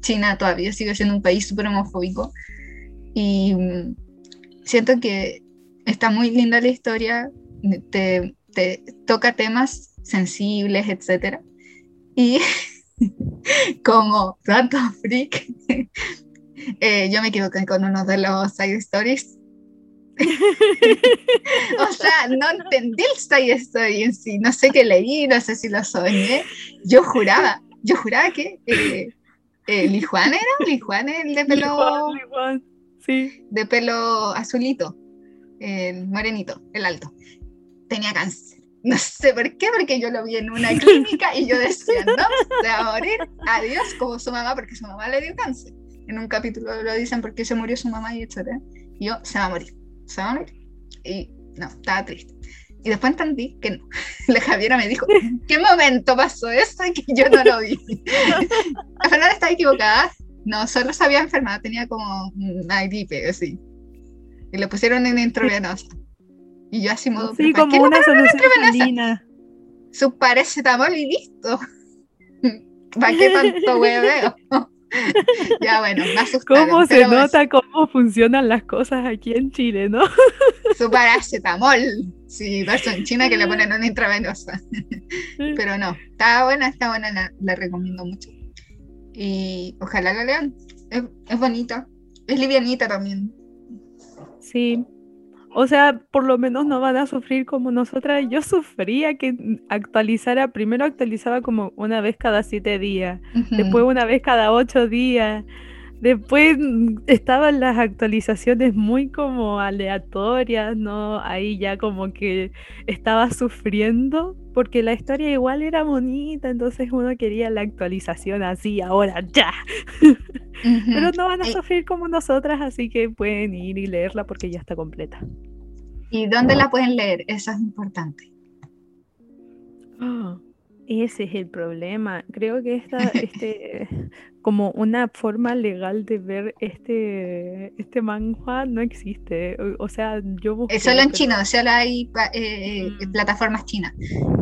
China todavía sigue siendo un país súper homofóbico y mm, siento que está muy linda la historia, te toca temas sensibles, etc. Y *laughs* como tanto freak, *laughs* Eh, yo me equivoqué con uno de los side stories. *laughs* o sea, no entendí el side story en sí. No sé qué leí, no sé si lo soñé. Yo juraba, yo juraba que eh, eh, Lijuan era, Lijuan el de pelo. Lijuan, Lijuan, Sí. De pelo azulito, el morenito, el alto. Tenía cáncer. *laughs* No sé por qué, porque yo lo vi en una clínica y yo decía, no, se va a morir, adiós, como su mamá, porque su mamá le dio cáncer. En un capítulo lo dicen porque se murió su mamá y etcétera. Y yo, se va a morir, se va a morir. Y no, estaba triste. Y después entendí que no. *laughs* La Javiera me dijo, ¿en qué momento pasó eso? Que yo no lo vi. *laughs* La Fernanda estaba equivocada. No, solo se había enfermado, tenía como una gripe, así. Y le pusieron en intravenosa. Y yo así modo, Sí, ¿para como una solución. Su paracetamol y listo. *laughs* ¿Para qué tanto hueveo? *laughs* ya bueno, me asustaron. ¿Cómo se nota cómo funcionan las cosas aquí en Chile, no? *laughs* Su paracetamol. Sí, verso en China que le ponen una intravenosa. Pero no, está buena, está buena, la, la recomiendo mucho. Y ojalá la lean. Es, es bonita. Es livianita también. Sí. O sea, por lo menos no van a sufrir como nosotras. Yo sufría que actualizara, primero actualizaba como una vez cada siete días, después una vez cada ocho días, después estaban las actualizaciones muy como aleatorias, ¿no? Ahí ya como que estaba sufriendo porque la historia igual era bonita, entonces uno quería la actualización así, ahora ya. *laughs* Pero no van a sufrir como nosotras, así que pueden ir y leerla porque ya está completa. ¿Y dónde la pueden leer? Eso es importante. *gasps* Ese es el problema. Creo que esta, *laughs* este, como una forma legal de ver este, este manhwa no existe. O, o sea, yo busqué, Es solo en pero- chino, solo hay eh, Mm. plataformas chinas.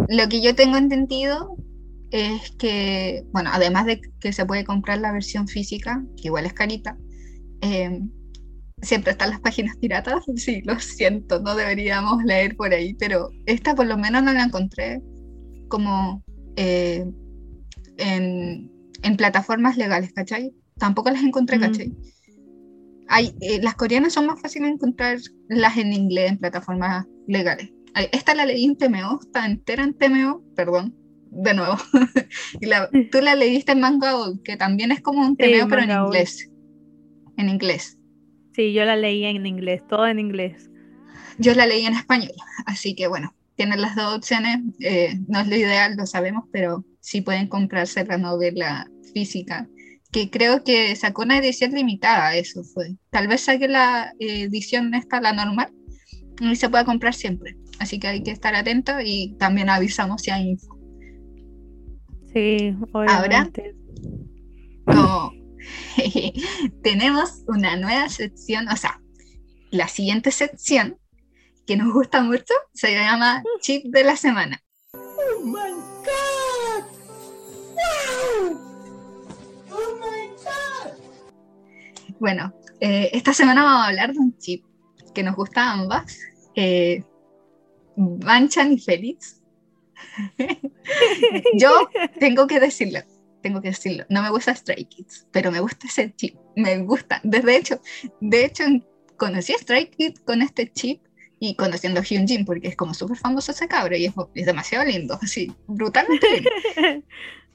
Lo que yo tengo entendido es que, bueno, además de que se puede comprar la versión física, que igual es carita, eh, siempre están las páginas piratas. *laughs* Sí, lo siento, no deberíamos leer por ahí, pero esta por lo menos no la encontré como eh, en, en plataformas legales, ¿cachai? Tampoco las encontré, Mm. ¿cachai? Hay, eh, las coreanas son más fáciles de encontrarlas en inglés en plataformas legales. Ay, Esta la leí en TMO, está entera en TMO, perdón, de nuevo. *laughs* y la- tú la leíste en Mangaol, que también es como un Sí, TMO, pero en inglés. En inglés. Sí, yo la leí en inglés, todo en inglés. Yo la leí en español, así que bueno, tienen las dos opciones. eh, no es lo ideal, lo sabemos, pero sí pueden comprarse la novela física, que creo que sacó una edición limitada, eso fue. Tal vez saque la eh, edición esta, la normal, y se pueda comprar siempre. Así que hay que estar atento y también avisamos si hay info. Sí, obviamente. Como *laughs* tenemos una nueva sección, o sea, la siguiente sección que nos gusta mucho se llama Chip de la Semana. Bueno, eh, esta semana vamos a hablar de un chip que nos gusta a ambas. Eh, Banchan y Félix. *laughs* Yo tengo que decirlo, tengo que decirlo. No me gusta Stray Kids, pero me gusta ese chip. Me gusta. Desde hecho, de hecho, conocí a Stray Kids con este chip y conociendo a Hyunjin porque es como súper famoso ese cabro y es, es demasiado lindo, *laughs* así, brutalmente lindo. *laughs*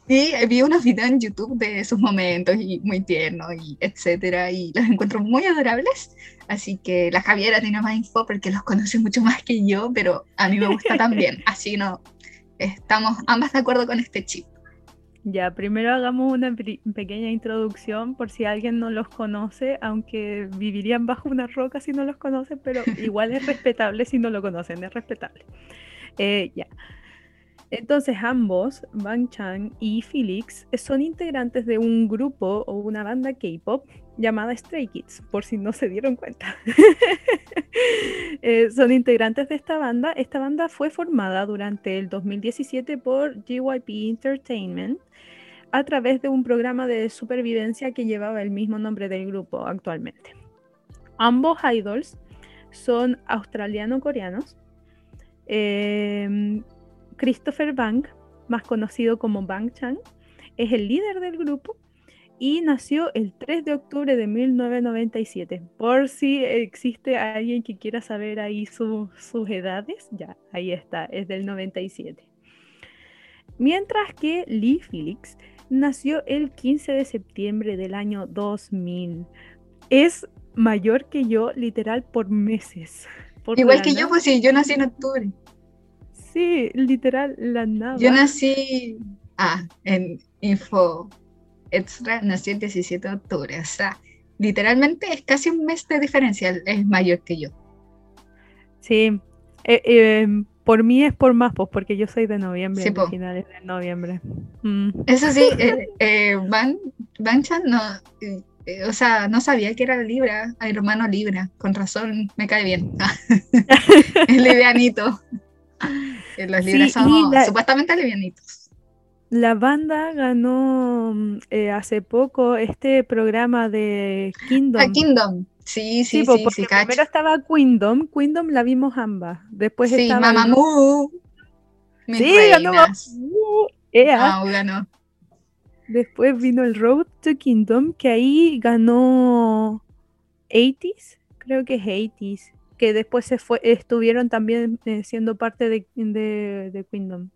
Y vi unos videos en YouTube de sus momentos y muy tiernos y etcétera, y los encuentro muy adorables. Así que la Javiera tiene más info porque los conoce mucho más que yo, pero a mí me gusta también. *laughs* Así no, estamos ambas de acuerdo con este chip. Ya, primero hagamos una pequeña introducción por si alguien no los conoce, aunque vivirían bajo una roca si no los conocen, pero *laughs* igual es respetable si no lo conocen, es respetable. Eh, ya. Entonces ambos, Bang Chan y Felix, son integrantes de un grupo o una banda K-pop llamada Stray Kids, por si no se dieron cuenta. *laughs* Eh, son integrantes de esta banda. Esta banda fue formada durante el 2017 por JYP Entertainment a través de un programa de supervivencia que llevaba el mismo nombre del grupo actualmente. Ambos idols son australiano-coreanos. Em, Christopher Bang, más conocido como Bang Chan, es el líder del grupo y nació el 3 de octubre de 1997. Por si existe alguien que quiera saber ahí sus edades, ya, ahí está, es del 97. Mientras que Lee Felix nació el 15 de septiembre del año 2000. Es mayor que yo, literal, por meses. Igual que yo, pues sí, yo nací en octubre. Sí, literal, la nada. Yo nací, ah, en Info Extra, nací el 17 de octubre, o sea, literalmente es casi un mes de diferencia, es mayor que yo. Sí, eh, eh, por mí es por más, pues, porque yo soy de noviembre, Sí, finales de noviembre. Mm. Eso sí, *laughs* eh, eh, Van, Banchan no, eh, eh, o sea, no sabía que era Libra, hermano Libra, con razón me cae bien. *laughs* es livianito. *laughs* Los Libras la- supuestamente livianitos. La banda ganó mm, eh, hace poco este programa de Kingdom. Ah, Kingdom. Sí, sí, Sí, sí, porque sí, primero estaba Kingdom, Kingdom la vimos ambas. Después Sí, estaba Mamamoo. Sí, ganó. Mamamoo. Ah, ganó. Después vino el Road to Kingdom, que ahí ganó 80s, creo que es 80s, que después se fue, estuvieron también eh, siendo parte de, de, de Kingdom.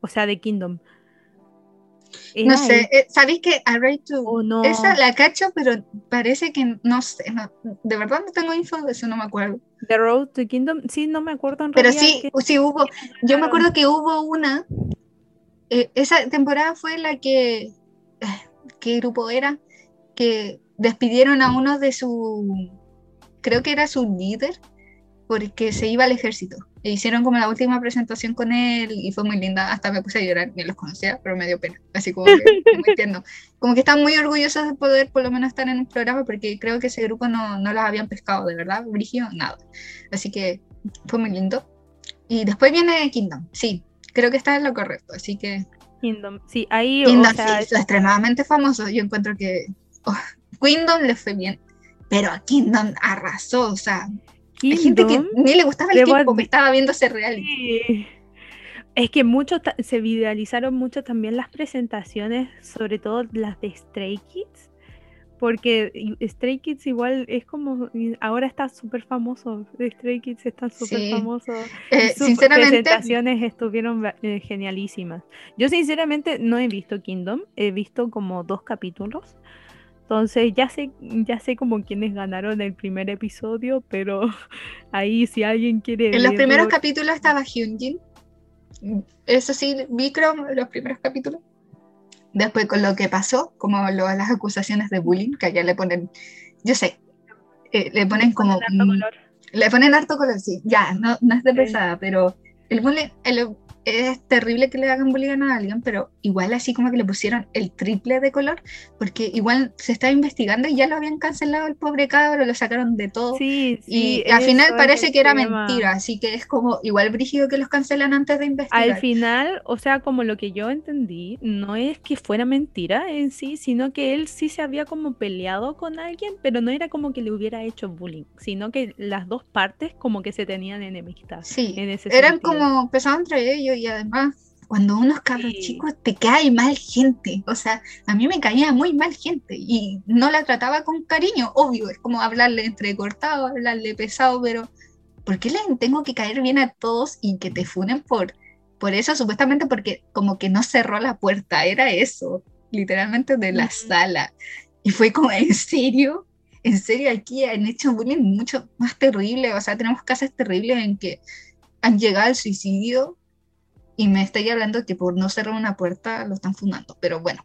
O sea, de Kingdom. No sé, eh, ¿sabéis que A Ray to o no. Esa la cacho, pero parece que no sé, no- de verdad no tengo info de eso, no me acuerdo. The Road to Kingdom, sí, no me acuerdo en Pero sí, que- sí hubo, yo me acuerdo que hubo una, eh, esa temporada fue la que, eh, ¿qué grupo era? Que despidieron a uno de su, creo que era su líder, porque se iba al ejército. E hicieron como la última presentación con él y fue muy linda, hasta me puse a llorar, ni los conocía, pero me dio pena, así como que *laughs* muy tierno. Como que están muy orgullosos de poder por lo menos estar en un programa porque creo que ese grupo no, no las habían pescado, de verdad, Brigio, nada. Así que fue muy lindo. Y después viene Kingdom, sí, creo que está en lo correcto, así que Kingdom, sí, ahí, Kingdom o sea, sí, es extremadamente famoso, yo encuentro que oh, Kingdom le fue bien, pero a Kingdom arrasó, o sea, hay gente que ni le gustaba el tiempo que estaba viendo ese reality. sí. Es que mucho ta- se viralizaron mucho también las presentaciones, sobre todo las de Stray Kids, porque Stray Kids igual es como, ahora está súper famoso, Stray Kids están súper Sí. famosos. y Eh, sus sinceramente, presentaciones estuvieron eh, genialísimas. Yo sinceramente no he visto Kingdom, he visto como dos capítulos. Entonces ya sé, ya sé como quienes ganaron el primer episodio, pero *laughs* ahí si alguien quiere en los primeros verlo- capítulos estaba Hyunjin, eso sí, vi creo los primeros capítulos. Después con lo que pasó, como lo- las acusaciones de bullying, que allá le ponen, yo sé, eh, le ponen como... Le ponen harto color, sí. Ya, no, no es de pesada, pero el bullying, el- es terrible que le hagan bullying a alguien, pero igual así como que le pusieron el triple de color, porque igual se está investigando y ya lo habían cancelado el pobre cabro, lo sacaron de todo. Sí, sí, y al final parece que era tema. mentira, así que es como igual brígido que los cancelan antes de investigar. Al final, o sea, como lo que yo entendí, no es que fuera mentira en sí, sino que él sí se había como peleado con alguien, pero no era como que le hubiera hecho bullying, sino que las dos partes como que se tenían enemistad. Sí, en ese eran sentido. como pesados entre ellos y además cuando unos cabros Sí. chicos te cae mal gente, o sea, a mí me caía muy mal gente y no la trataba con cariño, obvio, es como hablarle entrecortado, hablarle pesado, pero ¿por qué les tengo que caer bien a todos y que te funen por, por eso? Supuestamente porque como que no cerró la puerta, era eso, literalmente de la sala. Y fue como, ¿en serio? En serio, aquí han hecho bullying mucho más terrible, o sea, tenemos casos terribles en que han llegado al suicidio y me estoy hablando que por no cerrar una puerta lo están fundando. Pero bueno,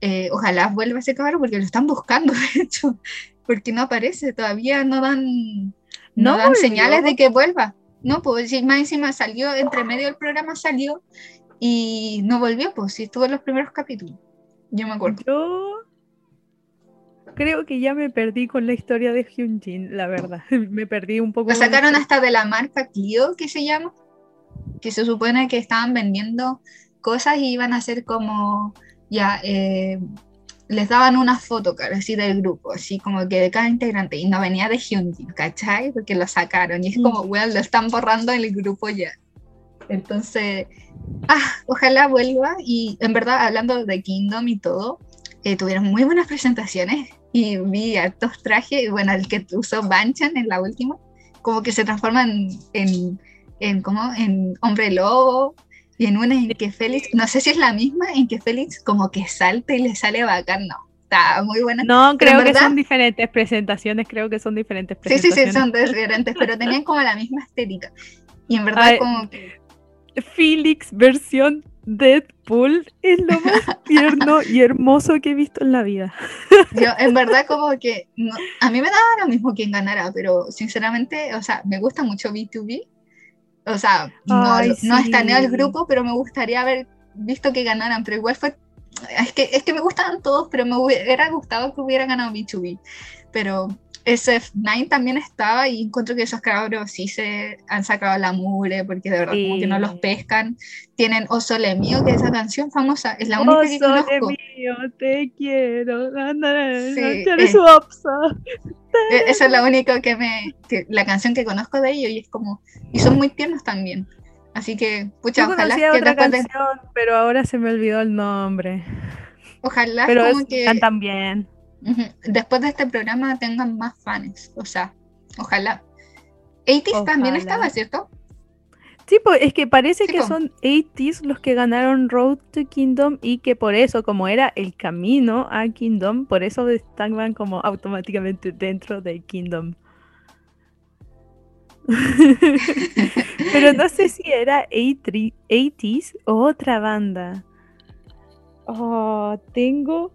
eh, ojalá vuelva ese cabrón porque lo están buscando, *laughs* de hecho, porque no aparece, todavía no dan, no ¿No dan señales de que vuelva. No, pues sí, más encima salió, entre medio del programa salió y no volvió, pues sí, estuvo en los primeros capítulos. Yo me acuerdo. Yo creo que ya me perdí con la historia de Hyunjin, la verdad. *laughs* Me perdí un poco. Lo sacaron hasta de la marca Clio, que se llama, que se supone que estaban vendiendo cosas y iban a hacer como, ya, eh, les daban una foto, cara, así del grupo, así como que de cada integrante, y no venía de Hyunjin, ¿cachai? Porque lo sacaron, y es como, Mm. weón, lo están borrando en el grupo ya. Entonces, ah, ojalá vuelva, y en verdad, hablando de Kingdom y todo, eh, tuvieron muy buenas presentaciones y vi hartos trajes, bueno, el que usó Banchan en la última, como que se transforma en, en, en, como en hombre lobo, y en una en que Félix, no sé si es la misma, en que Félix como que salta y le sale bacán, no, está muy buena. No, creo que son diferentes presentaciones, creo que son diferentes presentaciones. Sí, sí, sí, son diferentes, pero tenían como la misma estética. Y en verdad como que... Felix versión Deadpool es lo más *laughs* tierno y hermoso que he visto en la vida. Yo, en verdad, como que a mí me daba lo mismo quien ganara, pero sinceramente, o sea, me gusta mucho B2B. O sea, no, no estaneo el grupo, pero me gustaría haber visto que ganaran, pero igual fue. Es que, es que me gustaban todos, pero me hubiera gustado que hubiera ganado B2B. Pero SF9 también estaba y encuentro que esos cabros sí se han sacado la mure porque de verdad como que no los pescan. Tienen Oso Le Mío, que esa canción famosa es la única que conozco. Mío, te quiero. Sí, eh, e-, esa es la única que me la canción que conozco de ellos y es como y son muy tiernos también. Así que, pucha, ojalá que otra canción, pero ahora se me olvidó el nombre. Ojalá pero como que cantan bien después de este programa tengan más fans, o sea, ojalá. 80 también estaba, ¿cierto? Sí, pues es que parece que son 80 los que ganaron Road to Kingdom y que por eso, como era el camino a Kingdom, por eso estaban como automáticamente dentro del Kingdom. *laughs* Pero no sé si era 80s o otra banda. Oh, tengo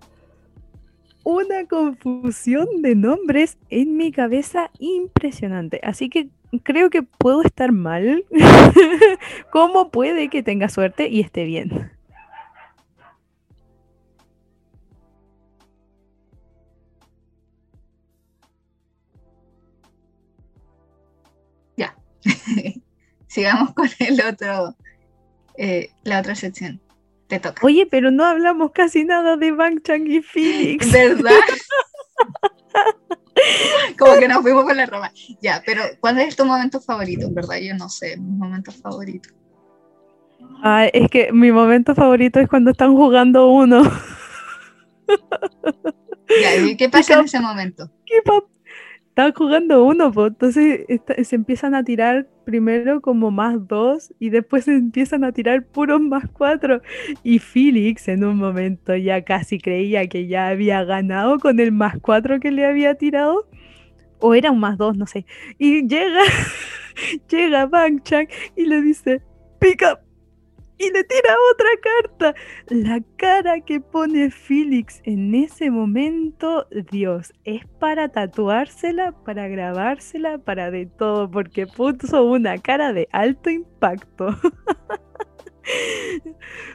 una confusión de nombres en mi cabeza impresionante. Así que creo que puedo estar mal. *laughs* ¿Cómo puede que tenga suerte y esté bien? Ya. *laughs* Sigamos con el otro, eh, la otra sección. Te toca. Oye, pero no hablamos casi nada de Bang Chang y Phoenix. *laughs* ¿Verdad? *laughs* Como que nos fuimos con la Roma. Ya, pero ¿cuál es tu momento favorito? En verdad, yo no sé, mi momento favorito. Ah, es que mi momento favorito es cuando están jugando uno. *laughs* Ya, ¿y qué pasa en ese momento? ¿Qué, estaban jugando uno, pues entonces se empiezan a tirar primero como más dos y después *laughs* empiezan a tirar puros más cuatro. Y Felix en un momento ya casi creía que ya había ganado con el más cuatro que le había tirado. O era un más dos, no sé. Y llega, *laughs* llega Bang Chang y le dice, pick up y le tira otra carta. La cara que pone Felix en ese momento, Dios, es para tatuársela, para grabársela, para de todo, porque puso una cara de alto impacto. *laughs*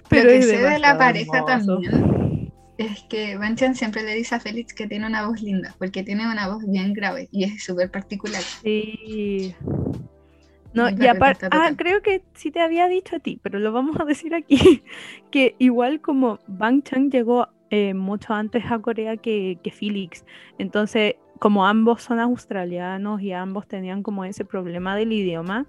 Pero Lo que sé de la pareja también es que Banchan siempre le dice a Félix que tiene una voz linda, porque tiene una voz bien grave y es súper particular. Sí. No, y aparte, ah, creo que sí te había dicho a ti, pero lo vamos a decir aquí, *laughs* que igual como Bang Chang llegó eh, mucho antes a Corea que, que Felix, entonces como ambos son australianos y ambos tenían como ese problema del idioma,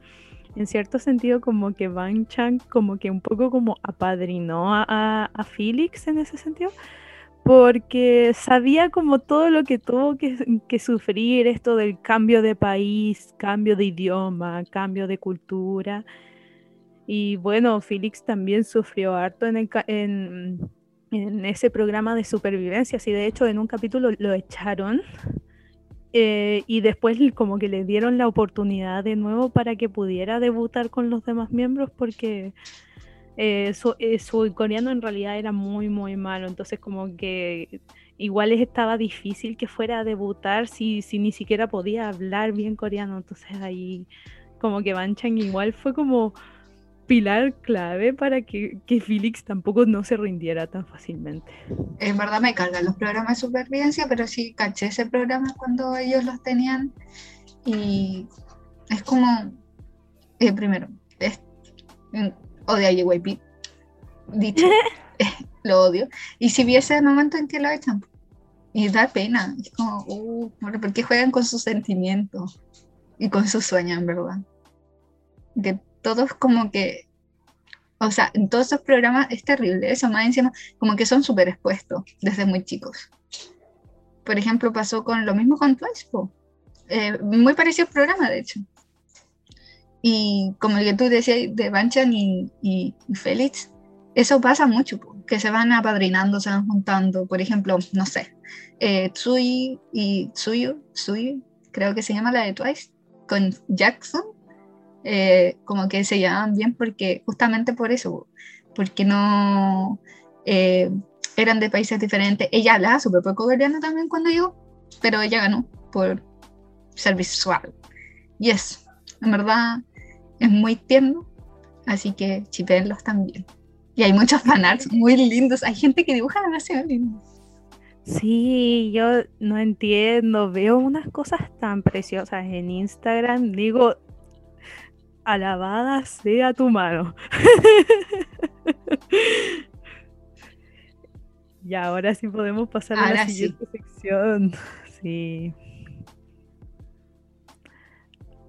en cierto sentido como que Bang Chang como que un poco como apadrinó a, a Felix en ese sentido, porque sabía como todo lo que tuvo que, sufrir, esto del cambio de país, cambio de idioma, cambio de cultura. Y bueno, Felix también sufrió harto en, ese programa de supervivencia, y de hecho en un capítulo lo echaron. Eh, y después como que le dieron la oportunidad de nuevo para que pudiera debutar con los demás miembros porque eh, eh, su, coreano en realidad era muy, muy malo, entonces como que igual estaba difícil que fuera a debutar si, si ni siquiera podía hablar bien coreano, entonces ahí como que Banchan igual fue como pilar clave para que, que Felix tampoco no se rindiera tan fácilmente. En verdad me cargan los programas de supervivencia, pero sí caché ese programa cuando ellos los tenían y es como, eh, primero, es, odio a JYP. Dicho, *laughs* lo odio. Y si viese el momento en que lo echan, y da pena. Es como, uh, porque juegan con sus sentimientos y con sus sueños, en verdad. Que todos como que O sea, en todos esos programas es terrible. Eso más encima, como que son súper expuestos desde muy chicos. Por ejemplo, pasó con lo mismo con Twice, eh, muy parecido al programa, de hecho. Y como que tú decías de Banchan y, y, Félix, eso pasa mucho, que se van apadrinando, se van juntando. Por ejemplo, no sé, eh, Tsui y Tsuyu, Tsuyu, creo que se llama la de Twice, con Jackson, eh, como que se llaman bien porque justamente por eso, porque no eh, eran de países diferentes. Ella hablaba súper poco coreano también cuando yo, pero ella ganó por ser visual. Y eso, en verdad, es muy tierno, así que chipenlos también. Y hay muchos fanarts muy lindos, hay gente que dibuja demasiado lindo. Sí, yo no entiendo, veo unas cosas tan preciosas en Instagram, digo, alabada sea tu mano. *laughs* y ahora sí podemos pasar a la siguiente sección. Sí.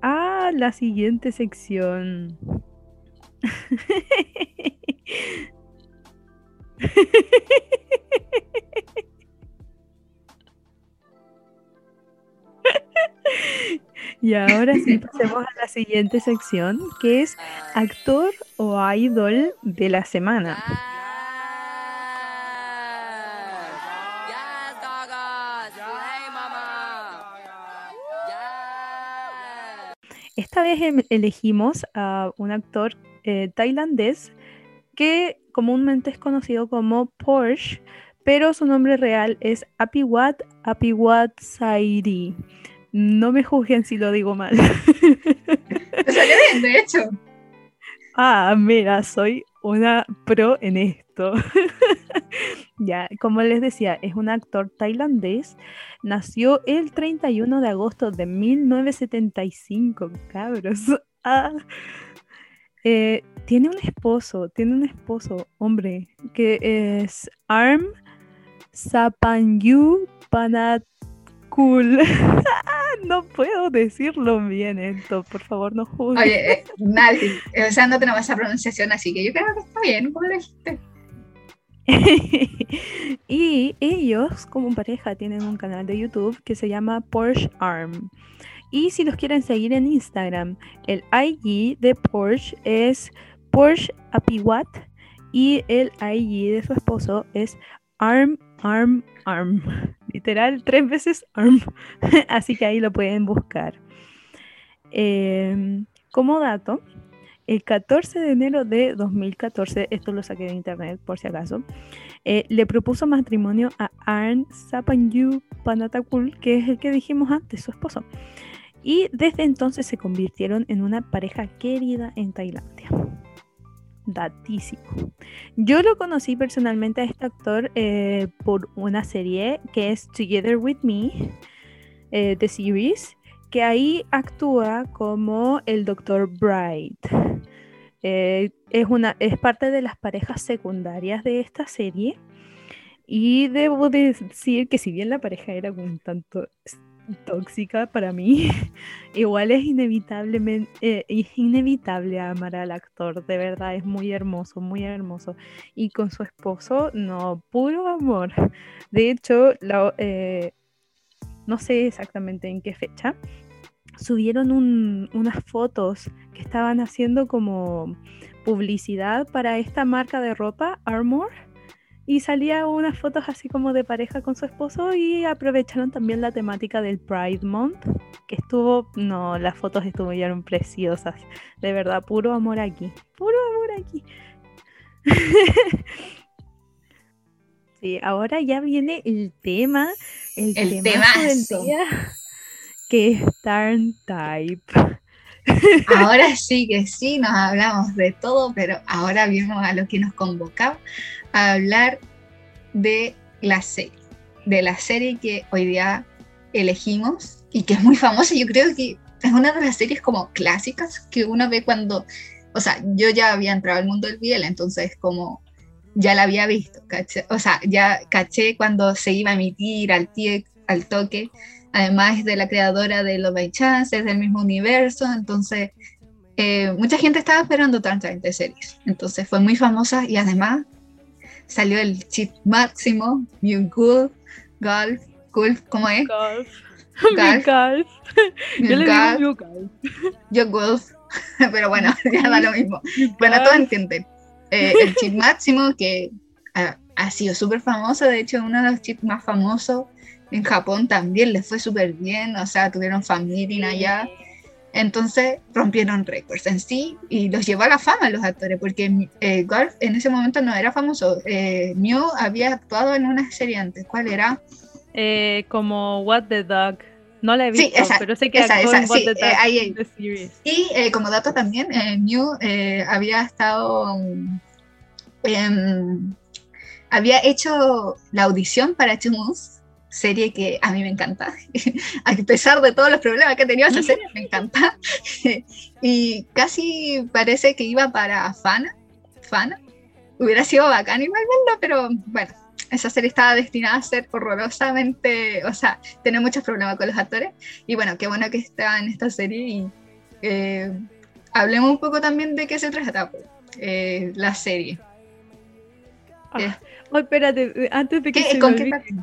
A la siguiente sección. *laughs* Y ahora sí *laughs* pasemos a la siguiente sección, que es actor o idol de la semana. Esta vez em, elegimos a un actor eh, tailandés que comúnmente es conocido como Porsche, pero su nombre real es Apiwat Apiwat Sairi. No me juzguen si lo digo mal. Te salió bien, de hecho. Ah, mira, soy una pro en esto. *laughs* ya, como les decía, es un actor tailandés. Nació el 31 de agosto de 1975, cabros. *laughs* Ah. Eh, tiene un esposo, tiene un esposo, hombre, que es Arm Sapanyu Panatkul. *laughs* *laughs* no puedo decirlo bien esto, por favor, no juzgues. Oye, eh, nadie, o sea, no tenemos esa pronunciación, así que yo creo que está bien, ¿cómo lo dijiste? *laughs* y ellos, como pareja, tienen un canal de YouTube que se llama Porsche Arm. Y si los quieren seguir en Instagram, el IG de Porsche es Porsche Apiwat y el IG de su esposo es Arm, Arm, Arm tres veces ARM. *laughs* Así que ahí lo pueden buscar. Em, como dato, el 14 de enero de 2014, esto lo saqué de internet por si acaso, eh, le propuso matrimonio a Arn Sapanyu Panatakul, que es el que dijimos antes, su esposo. Y desde entonces se convirtieron en una pareja querida en Tailandia datísimo. Yo lo conocí personalmente a este actor eh, por una serie que es Together With Me, eh, The Series, que ahí actúa como el Dr. Bright. Eh, es, una, es parte de las parejas secundarias de esta serie. Y debo decir que si bien la pareja era un tanto tóxica para mí. *laughs* Igual es inevitable, eh, inevitable amar al actor, de verdad es muy hermoso, muy hermoso. Y con su esposo, no, puro amor. De hecho, eh, no sé exactamente en qué fecha, subieron unas fotos que estaban haciendo como publicidad para esta marca de ropa, Armor y salía unas fotos así como de pareja con su esposo y aprovecharon también la temática del Pride Month, que estuvo, no, las fotos estuvieron preciosas, de verdad, puro amor aquí, puro amor aquí. *laughs* sí, ahora ya viene el tema, el, tema del día, que es Turn Type. Ahora sí que sí, nos hablamos de todo, pero ahora vimos a lo que nos convocaba a hablar de la serie, de la serie que hoy día elegimos y que es muy famosa. Yo creo que es una de las series como clásicas que uno ve cuando, o sea, yo ya había entrado al mundo del Biel, entonces como ya la había visto, o sea, ya caché cuando se iba a emitir al, al toque. Además de la creadora de Los By Chance, es del mismo universo, entonces eh, mucha gente estaba esperando Turn de series, entonces fue muy famosa y además salió el chip máximo, New Golf, Golf, Golf, ¿cómo es? Golf. Golf. Golf. Yo le digo Golf. Yo Golf, *laughs* pero bueno, ya da lo mismo. Bueno, todos entienden. Eh, el chip máximo que ha, ha sido súper famoso, de hecho uno de los chips más famosos en Japón también les fue súper bien, o sea, tuvieron fan meeting allá. Entonces rompieron récords en sí y los llevó a la fama los actores, porque eh, Golf en ese momento no era famoso. Eh, Mew había actuado en una serie antes. ¿Cuál era? Eh, como What the Dog. No la he Sí, visto, esa, pero sé que esa, esa, en What sí, the eh, Dog ahí, ahí. the series. Y eh, como dato también, eh, Mew eh, había estado, em, había hecho la audición para Chumus, serie que a mí me encanta, *laughs* a pesar de todos los problemas que ha tenido esa serie, me encanta. *laughs* y casi parece que iba para Fana, Fana. Hubiera sido bacán igual verlo, pero bueno, esa serie estaba destinada a ser horrorosamente, o sea, tener muchos problemas con los actores. Y bueno, qué bueno que está en esta serie y eh, hablemos un poco también de qué se trata pues, eh, la serie. Ah, oh, espérate, antes de que ¿Qué- se me ¿Con qué olvide. parte?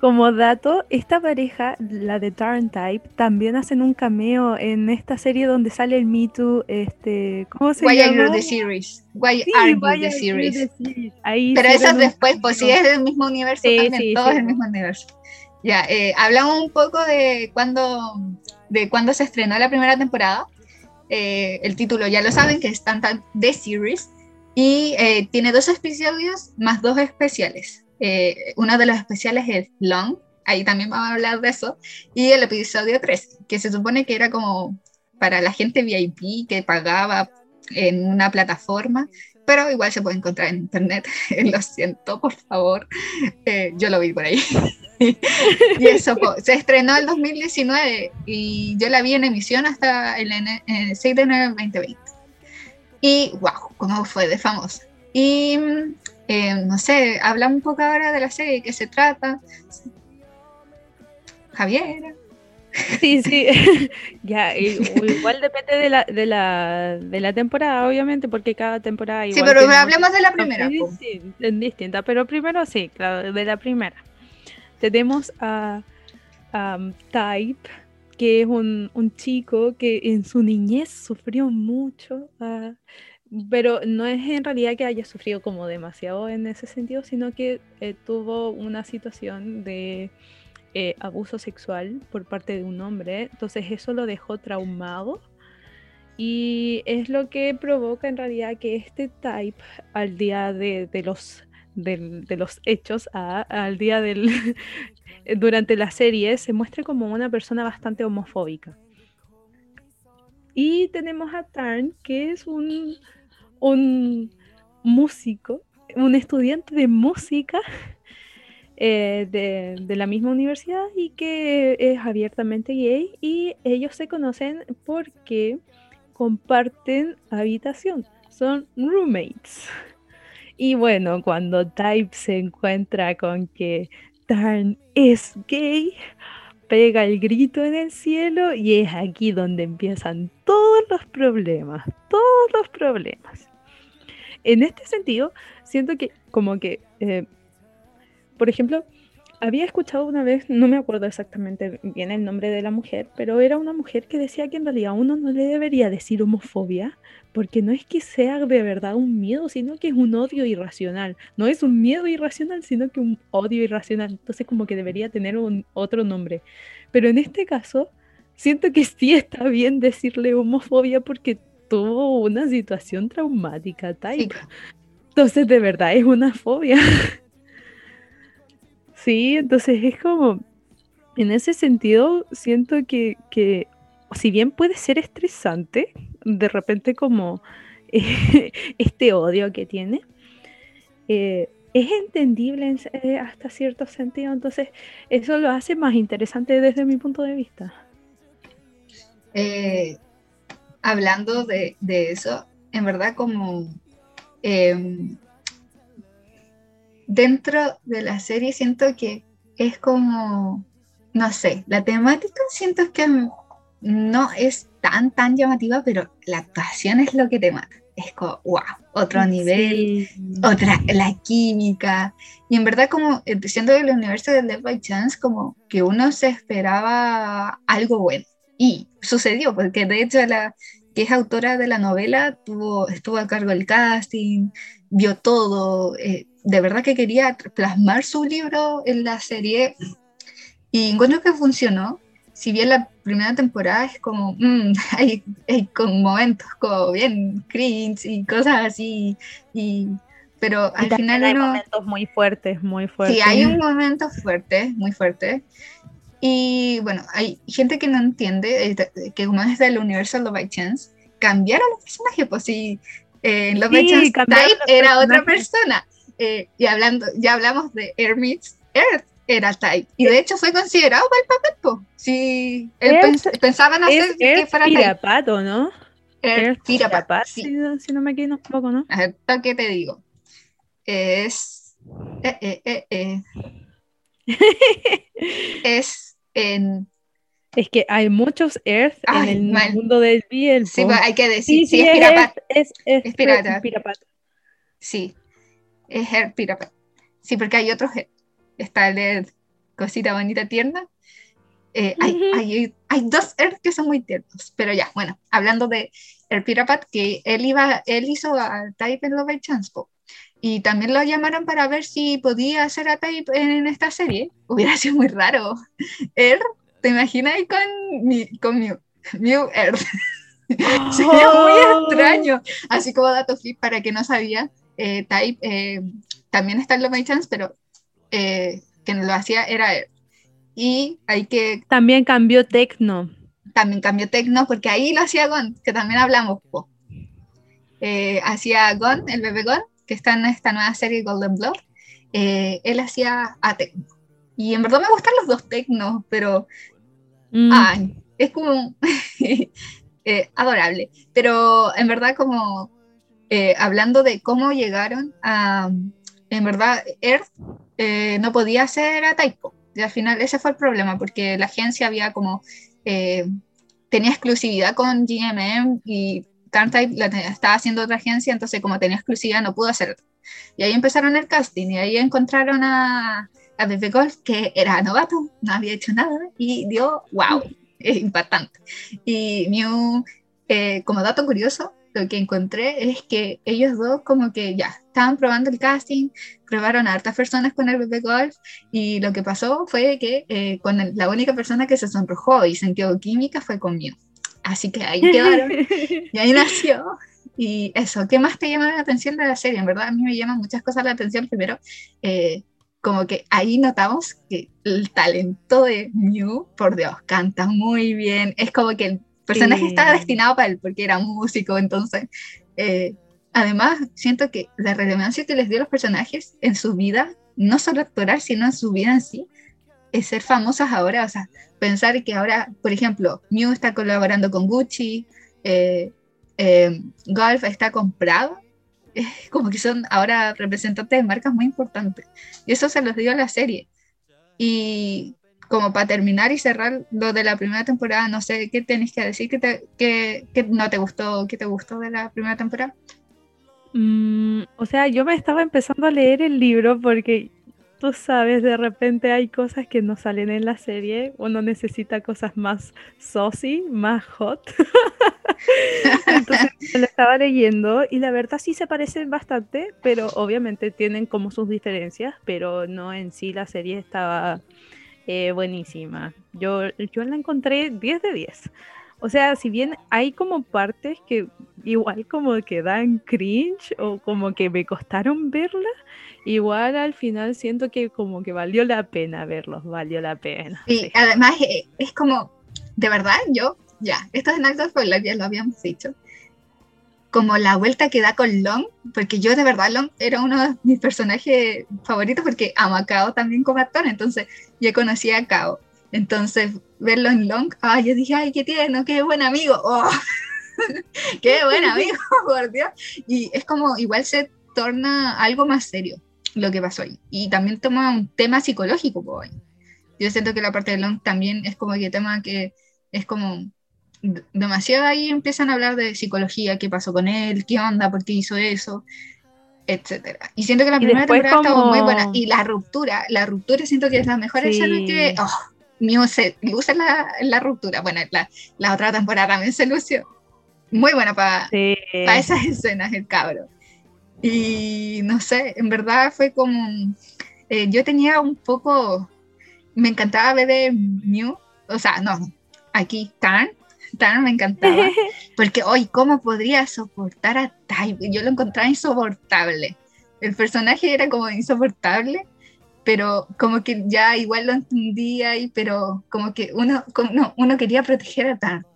Como dato, esta pareja, la de Turn Type, también hacen un cameo en esta serie donde sale el Me Too, este, ¿cómo se Why Are llama? You the Series? Why Sí, Are You Why the Are Series? the Series. Ahí Pero esas un después, pues sí es del mismo universo Sí, también, sí, todo es el mismo universo. Ya, eh, hablamos un poco de cuando, de cuando se estrenó la primera temporada. Eh, el título ya lo saben, que es Tantan The Series. Y eh, tiene dos episodios más dos especiales. Eh, uno de los especiales es Long, ahí también vamos a hablar de eso. Y el episodio 3, que se supone que era como para la gente VIP que pagaba en una plataforma, pero igual se puede encontrar en internet. *laughs* Lo siento, por favor. Eh, yo lo vi por ahí. *laughs* y eso se estrenó el 2019 y yo la vi en emisión hasta el, el 6 de enero del 2020. Y wow, cómo fue de famosa. Y eh, no sé, hablamos un poco ahora de la serie, de qué se trata. Javier. Sí, sí. *laughs* ya, igual depende de la, de, la, de la temporada, obviamente, porque cada temporada Sí, igual pero tiene hablemos de la primera. distin- es distinta, pero primero sí, claro, de la primera. Tenemos a, a, um, Type, que es un, un chico que en su niñez sufrió mucho, ah, pero no es en realidad que haya sufrido como demasiado en ese sentido, sino que eh, tuvo una situación de eh, abuso sexual por parte de un hombre, entonces eso lo dejó traumado y es lo que provoca en realidad que este type al día de, los de los hechos a- al día del *laughs* durante la serie se muestre como una persona bastante homofóbica. Y tenemos a Tarn, que es un, un músico, un estudiante de música *laughs* eh, de, de la misma universidad y que es abiertamente gay y ellos se conocen porque comparten habitación, son roommates. Y bueno, cuando Type se encuentra con que Tarn es gay, pega el grito en el cielo y es aquí donde empiezan todos los problemas, todos los problemas. En este sentido, siento que como que, eh, por ejemplo, había escuchado una vez, no me acuerdo exactamente bien el nombre de la mujer, pero era una mujer que decía que en realidad uno no le debería decir homofobia, porque no es que sea de verdad un miedo, sino que es un odio irracional. No es un miedo irracional, sino que un odio irracional. Entonces como que debería tener un otro nombre. Pero en este caso, siento que sí está bien decirle homofobia porque tuvo una situación traumática, type. Sí. Entonces de verdad es una fobia. *laughs* Sí, entonces es como, en ese sentido, siento que, que si bien puede ser estresante, de repente como *laughs* este odio que tiene, eh, es entendible eh, hasta cierto sentido, entonces eso lo hace más interesante desde mi punto de vista. Eh, hablando de, de eso, en verdad como em, dentro de la serie siento que es como, no sé, la temática siento que no es tan, tan llamativa, pero la actuación es lo que te mata. Es como, wow, otro nivel, otra, la química. Y en verdad, como eh, siendo del universo de Left by Chance, como que uno se esperaba algo bueno. Y sucedió, porque de hecho la que es autora de la novela tuvo, estuvo a cargo del casting, vio todo. Eh, de verdad que quería plasmar su libro en la serie. Y encuentro que funcionó si bien la primera temporada es como, mm, *laughs* hay, hay con momentos como bien cringe y cosas así, y, pero al final hay momentos muy fuertes, muy fuertes. Sí, hay un momento fuerte, muy fuerte. Y bueno, hay gente que no entiende eh, que como es del universo Love by Chance, cambiaron los personajes, pues si eh, Love by Chance Type era otra persona. Eh, y hablando, ya hablamos de Air Meets Earth, era Type. Y de hecho fue considerado para el papel. Si pensaban hacer que fuera Pirapato, ¿no? Air Pirapato. Sí. Si, no me equivoco, ¿no? A ¿qué te digo? Es. Eh, eh, eh, eh. *laughs* es en. Es que hay muchos Earth en el mundo del bien. Sí, pues, hay que decir. Sí, sí, es, Pirapato. Es, es, es Pirapato. Sí, es Earth Pirapato. Sí, porque hay otros Earth está el cosita bonita tierna. Eh, hay, hay, hay, dos Earth que son muy tiernos, pero ya, bueno, hablando de el Pirapat, que él, iba, él hizo a Type en Love by Chance, y también lo llamaron para ver si podía hacer a Type en, esta serie. Hubiera sido muy raro. Earth, ¿te imaginas con, con Mew, Mew Earth? Sería muy extraño. Así como dato flip para que no sabía, eh, Type eh, también está en Love by Chance, pero eh, que lo hacía era él. Y hay que... También cambió Tecno. También cambió Tecno porque ahí lo hacía Gon, que también hablamos. Eh, hacía Gon, el bebé Gon, que está en esta nueva serie Golden Blood. Eh, él hacía a Tecno. Y en verdad me gustan los dos Tecnos, pero... Mm. Ay, es como... *laughs* adorable. Pero en verdad como... hablando de cómo llegaron a... En verdad, Earth eh, no podía hacer a Typo. Y al final ese fue el problema, porque la agencia había como, eh, tenía exclusividad con GMM y Type la estaba haciendo otra agencia, entonces como tenía exclusividad no pudo hacer. Y ahí empezaron el casting y ahí encontraron a, a Bebe Golf, que era novato, no había hecho nada y dio, wow, es impactante. Y Mew, eh, como dato curioso, lo que encontré es que ellos dos como que ya estaban probando el casting, probaron a hartas personas con el bebé golf y lo que pasó fue que eh, con la única persona que se sonrojó y sintió química fue conmigo. Así que ahí quedaron *laughs* y ahí nació. Y eso, ¿qué más te llama la atención de la serie? En verdad a mí me llaman muchas cosas la atención. Primero, eh, como que ahí notamos que el talento de Mew, por Dios, canta muy bien. Es como que personaje estaba destinado para él porque era músico, entonces, eh, además, siento que la relevancia que les dio a los personajes en su vida, no solo actoral, sino en su vida en sí, es ser famosas ahora, o sea, pensar que ahora, por ejemplo, Mew está colaborando con Gucci, eh, eh, Golf está comprado, *laughs* como que son ahora representantes de marcas muy importantes. Y eso se los dio a la serie. Y como para terminar y cerrar lo de la primera temporada, no sé, ¿qué tenés que decir? ¿Qué, te, no te gustó? ¿Qué te gustó de la primera temporada? Mm, o sea, yo me estaba empezando a leer el libro porque tú sabes, de repente hay cosas que no salen en la serie, uno necesita cosas más saucy, más hot. *laughs* Entonces lo estaba leyendo y la verdad sí se parecen bastante, pero obviamente tienen como sus diferencias, pero no en sí la serie estaba eh, buenísima. Yo, yo la encontré 10 de 10. O sea, si bien hay como partes que igual como que dan cringe o como que me costaron verla, igual al final siento que como que valió la pena verlos, valió la pena. Sí, además eh, es como, de verdad, yo, ya, esto es en alto spoiler, ya lo habíamos dicho, como la vuelta que da con Long, porque yo de verdad Long era uno de mis personajes favoritos porque amo a Kao también como actor, entonces yo conocí a Kao. Entonces, verlo en Long, ay, yo dije, ay, qué tierno, qué buen amigo, *laughs* oh, qué buen amigo, *laughs* por Dios. Y es como, igual se torna algo más serio lo que pasó ahí. Y también toma un tema psicológico, pues, Yo siento que la parte de Long también es como que tema que es como demasiado ahí empiezan a hablar de psicología, qué pasó con él, qué onda, por qué hizo eso, etcétera. Y siento que la primera temporada estuvo muy como- buena. Y la ruptura, la ruptura siento que es la mejor Sí. escena que. Oh, se luce en la, la ruptura. Bueno, la, la otra temporada también se lució. Muy buena para Sí. esas escenas, el cabro. Y no sé, en verdad fue como. eh, yo tenía un poco. Me encantaba ver de Mew. O sea, no, aquí Tan. Me encantaba. *laughs* Porque hoy, ¿cómo podría soportar a Type? Yo lo encontraba insoportable. El personaje era como insoportable, pero como que ya igual lo entendía, y, pero como que uno, como- no, uno quería proteger a Tan.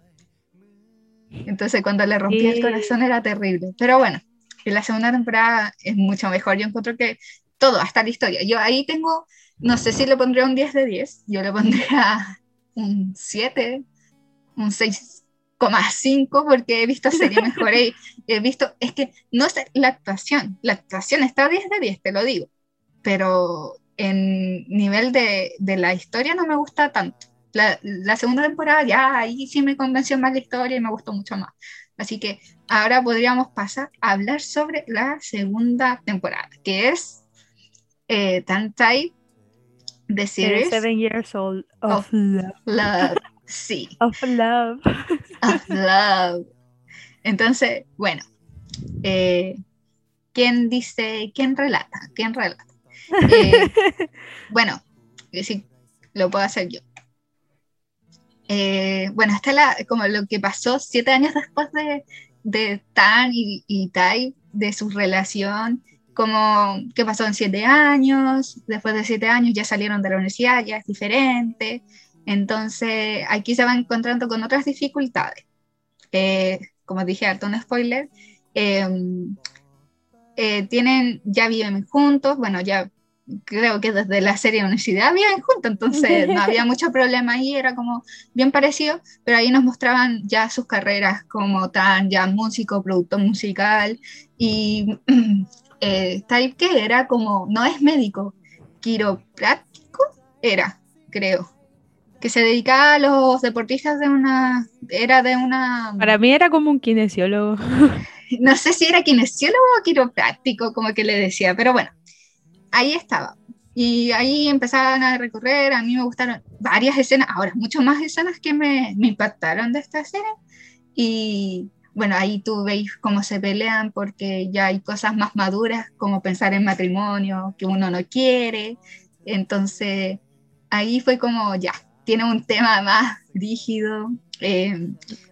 Entonces cuando le rompía el corazón era terrible. Pero bueno, en la segunda temporada es mucho mejor. Yo encuentro que todo, hasta la historia. Yo ahí tengo, no sé si le pondría un 10 de 10, yo le pondría *laughs* un 7, un 6,5 porque he visto series *laughs* mejores. He visto, es que no es la actuación, la actuación está 10 de 10, te lo digo, pero en nivel de, de la historia no me gusta tanto. La, la segunda temporada ya ahí sí me convenció más la historia y me gustó mucho más. Así que ahora podríamos pasar a hablar sobre la segunda temporada, que es eh, Tantai, The Series Seven Years Old of Of- Love. Love. Sí, Of Love. *laughs* of Love. Entonces, bueno, eh, ¿quién dice, quién relata? ¿Quién relata? *laughs* Eh, bueno, eh, sí, lo puedo hacer yo. Eh, bueno, es la, como lo que pasó siete años después de, de Tan y, y Tai, de su relación, como qué pasó en siete años, después de siete años ya salieron de la universidad, ya es diferente, entonces aquí se van encontrando con otras dificultades. Eh, como dije, harto un spoiler, eh, eh, tienen, ya viven juntos, bueno, ya creo que desde la serie de universidad viven juntos, entonces no *laughs* había mucho problema ahí, era como bien parecido, pero ahí nos mostraban ya sus carreras como tan ya músico, productor musical y *clears throat* eh, tal que era como, no es médico, quiropráctico era, creo, que se dedicaba a los deportistas de una, era de una, Para mí era como un kinesiólogo. *laughs* no sé si era kinesiólogo o quiropráctico, como que le decía, pero bueno, ahí estaba. Y ahí empezaban a recorrer, a mí me gustaron varias escenas, ahora mucho más escenas que me, me impactaron de esta serie. Y bueno, ahí tú veis cómo se pelean porque ya hay cosas más maduras, como pensar en matrimonio, que uno no quiere. Entonces, ahí fue como, ya, tiene un tema más rígido. eh,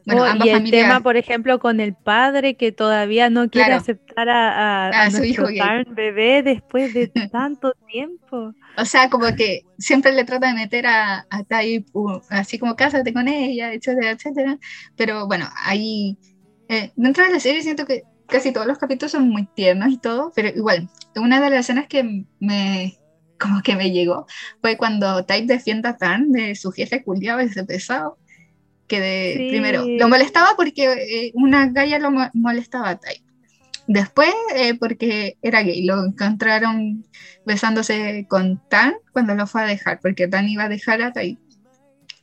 bueno, Oh, ambas y el familias... tema, por ejemplo, con el padre que todavía no quiere Claro. aceptar a, a- A a su hijo. Tarn bebé después de tanto tiempo. O sea, como que siempre le trata de meter a, a Tai, u- así como cásate con ella, etcétera, etcétera. Pero bueno, ahí, eh, dentro de la serie siento que casi todos los capítulos son muy tiernos y todo, pero igual, una de las escenas que me, como que me llegó fue cuando Tai defiende a Tan de su jefe culiado, ese pesado, que de, Sí. primero lo molestaba porque eh, una galla lo mo- molestaba a Tai. Después, eh, porque era gay, lo encontraron besándose con Tan cuando lo fue a dejar, porque Tan iba a dejar a Tai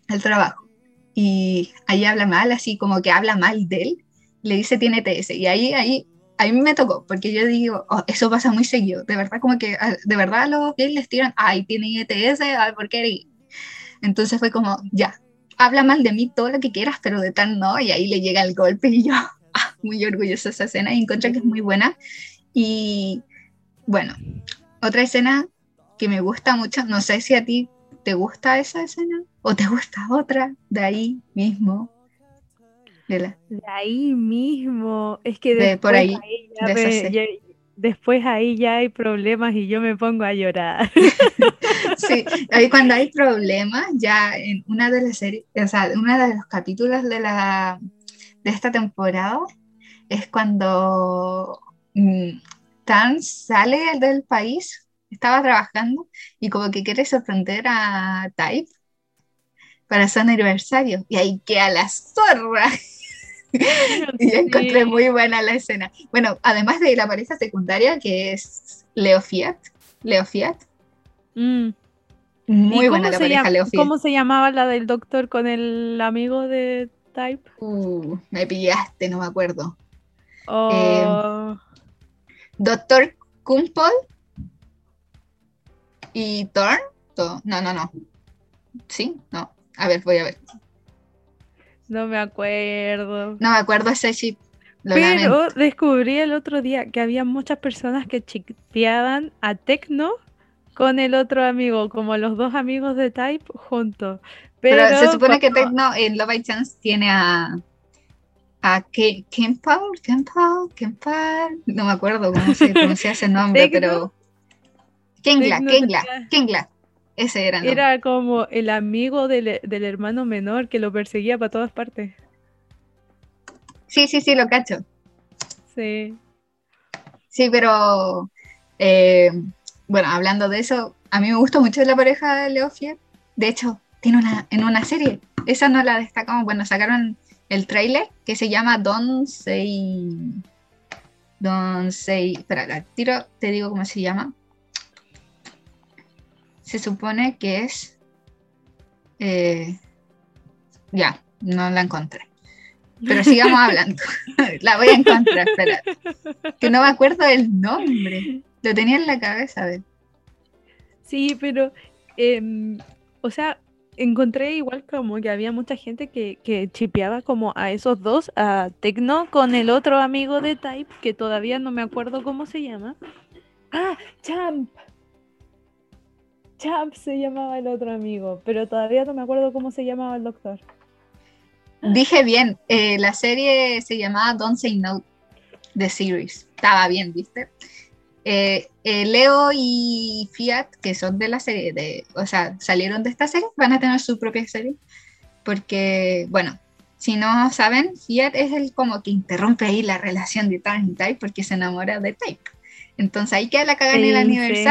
el trabajo. Y ahí habla mal, así como que habla mal de él, le dice tiene TS. Y ahí, ahí, a mí me tocó, porque yo digo, "Oh, eso pasa muy seguido. De verdad, como que ah, de verdad los gays les tiran, ay, tiene ITS, ay, ¿por qué eres gay?". Entonces fue como, ya, habla mal de mí todo lo que quieras, pero de Tan no. Y ahí le llega el golpe y yo, *laughs* ah, muy orgullosa esa escena y encuentro que es muy buena. Y bueno, otra escena que me gusta mucho, no sé si a ti te gusta esa escena o te gusta otra de ahí mismo. De la- De ahí mismo. Es que De después por ahí, ya de esa me- serie. ya- después ahí ya hay problemas y yo me pongo a llorar. *laughs* Sí, ahí cuando hay problemas, ya en una de las series, o sea, uno de los capítulos de la de esta temporada es cuando mm, Tan sale del país, estaba trabajando y como que quiere sorprender a Type para su aniversario y ahí queda la zorra. *laughs* Y yo encontré muy buena la escena. Bueno, además de la pareja secundaria que es Leo Fiat, Leo Fiat, Mm. ¿Y muy buena la pareja Leo Fiat. ¿Cómo se llamaba la del doctor con el amigo de Type? Uh, me pillaste, no me acuerdo. Oh, Doctor Kumpol y Thorn. No, no, no. ¿Sí? No. A ver, voy a ver. No me acuerdo. No me acuerdo ese chip. Lo lamento. Pero descubrí el otro día que había muchas personas que chipeaban a Tecno con el otro amigo, como los dos amigos de Type juntos. Pero, Pero, se supone que Tecno en Love by Chance tiene a. a Ke- Kempal, Kempal, Kempal. No me acuerdo cómo se pronuncia ese nombre, pero. Kengla, Kengla, Kengla. Ese era. Era como el amigo del, del hermano menor que lo perseguía para todas partes. Sí, sí, sí, lo cacho. Sí. Sí, pero. eh, bueno, hablando de eso, a mí me gusta mucho la pareja de Leo Fier. De hecho, tiene una, en una serie. Esa no la destacamos. Bueno, sacaron el tráiler que se llama Don't Say. Don't Say. Espera, al tiro te digo cómo se llama. Se supone que es. eh, ya, no la encontré. Pero sigamos hablando. *laughs* la voy a encontrar, espera. Que no me acuerdo del nombre. Lo tenía en la cabeza. A ver. Sí, pero, em, o sea, encontré igual como que había mucha gente que, que chipeaba como a esos dos, a Tecno con el otro amigo de Type, que todavía no me acuerdo cómo se llama. Ah, Champ. Champ se llamaba el otro amigo, pero todavía no me acuerdo cómo se llamaba el doctor. Dije bien, eh, la serie se llamaba Don't Say No, The Series. Estaba bien, ¿viste? Eh, eh, Leo y Fiat, que son de la serie, de, o sea, salieron de esta serie, van a tener su propia serie. Porque, bueno, si no saben, Fiat es el como que interrumpe ahí la relación de Tarn y Type porque se enamora de Type. Entonces ahí queda la caga en el sí.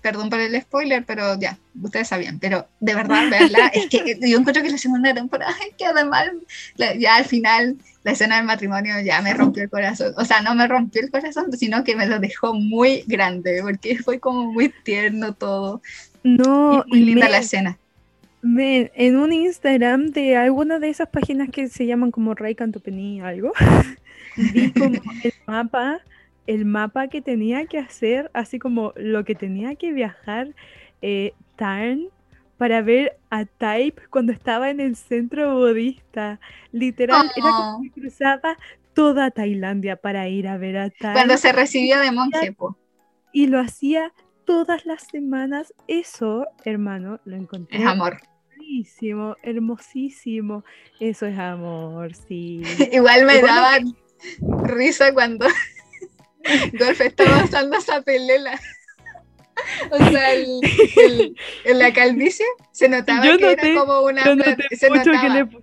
Perdón por el spoiler, pero ya, ustedes sabían. Pero de verdad, verla, es que yo encuentro que la segunda temporada es que además, la- ya al final, la escena del matrimonio ya me rompió el corazón. O sea, no me rompió el corazón, sino que me lo dejó muy grande, porque fue como muy tierno todo. No, y muy linda me- la escena. me- en un Instagram de alguna de esas páginas que se llaman como Ray Cantopení algo, *laughs* vi como el mapa, el mapa que tenía que hacer, así como lo que tenía que viajar eh, Tarn para ver a Type cuando estaba en el centro budista. Literal, era como que cruzaba toda Tailandia para ir a ver a Tarn cuando se recibió de monje, y lo hacía todas las semanas. Eso, hermano, lo encontré es amor. Hermosísimo, hermosísimo. Eso es amor, sí. *laughs* Igual me Igual lo daba risa cuando Golf estaba usando esa pelela. O sea, el- el- en la calvicie se notaba Yo que noté- era como una Yo noté se mucho que notaba. le pu-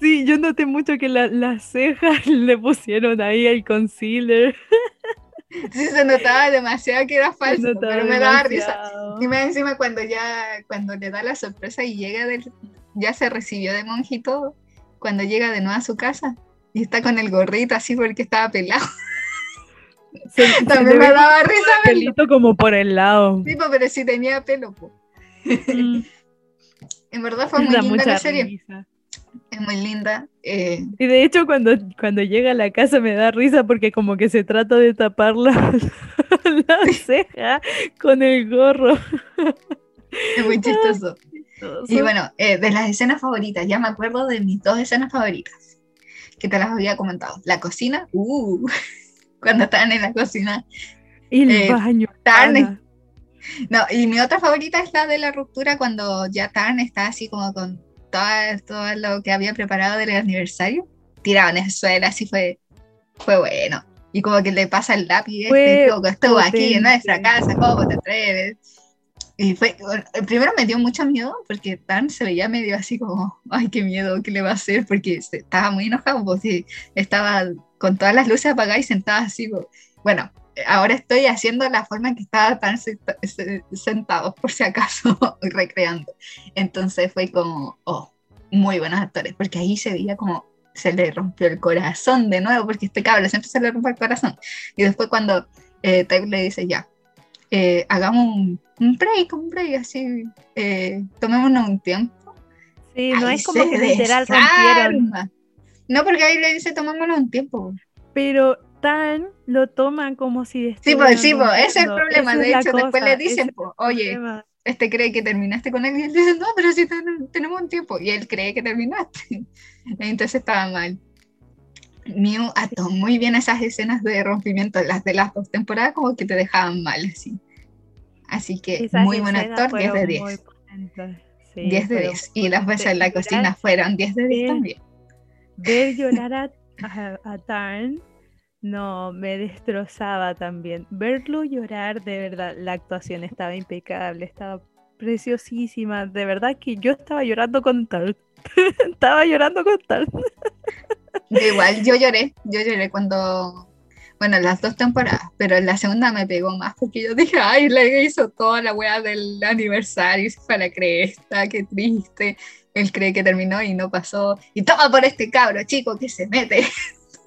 Sí, yo noté mucho que la- las cejas *laughs* le pusieron ahí el concealer. Sí, se notaba demasiado que era falso, pero me daba risa. Y más encima cuando ya, cuando le da la sorpresa y llega del, ya se recibió de monje y todo, cuando llega de nuevo a su casa y está con el gorrito así porque estaba pelado. Se- *laughs* se También me daba risa verlo. pelito como por el lado. Sí, po, pero sí tenía pelo, po. Mm, *laughs* En verdad fue muy da linda la serie. risa. Es muy linda. eh, Y de hecho cuando, cuando llega a la casa me da risa porque como que se trata de tapar la, *laughs* la ceja con el gorro. es muy chistoso. Y bueno, eh, de las escenas favoritas, ya me acuerdo de mis dos escenas favoritas, que te las había comentado. La cocina, uh, cuando estaban en la cocina. Y el eh, baño. Tarn. No, y mi otra favorita es la de la ruptura cuando ya Tarn está así como con todo, todo lo que había preparado del aniversario, tirado en el suelo, así fue, fue bueno. Y como que le pasa el lápiz, este loco estuvo aquí en nuestra casa, ¿cómo te atreves? Y fue, primero me dio mucho miedo porque Tarn se veía medio así como, ay, qué miedo, ¿qué le va a hacer? Porque estaba muy enojado, porque estaba con todas las luces apagadas y sentado así, bueno, ahora estoy haciendo la forma en que estaba tan senta- se- sentado, por si acaso, *laughs* recreando. Entonces fue como, oh, muy buenos actores, porque ahí se veía como se le rompió el corazón de nuevo, porque este cable siempre se le rompe el corazón. Y después cuando eh, le dice, ya, eh, hagamos un, un break, un break, así, eh, tomémonos un tiempo. Sí, no ahí es como que literal rompieron. No, porque ahí le dice tomémonos un tiempo. Pero Tan lo toman como si Sí, pues sí, pues ese es el problema. Esa De hecho, después cosa, le dicen, pues, oye, problema. este cree que terminaste con él y él dice, no, pero si ten- tenemos un tiempo. Y él cree que terminaste. *laughs* Entonces estaba mal. Mew ató muy bien esas escenas de rompimiento, las de las dos temporadas, como que te dejaban mal, así. Así que Esas muy buen actor, 10 de fueron 10. muy potentes. Sí, 10 de fueron 10. Y las veces en la cocina fueron 10 de 10 Sí. también. Ver llorar a, a, Tarn, no, me destrozaba también. Verlo llorar, de verdad, la actuación estaba impecable, estaba preciosísima. De verdad que yo estaba llorando con Tarn. *laughs* estaba llorando con Tarn. Yo igual, yo lloré, yo lloré cuando, bueno, las dos temporadas, pero la segunda me pegó más porque yo dije, ay, le hizo toda la wea del aniversario y se la cresta, qué triste. Él cree que terminó y no pasó. Y toma por este cabro, chico, que se mete. *laughs*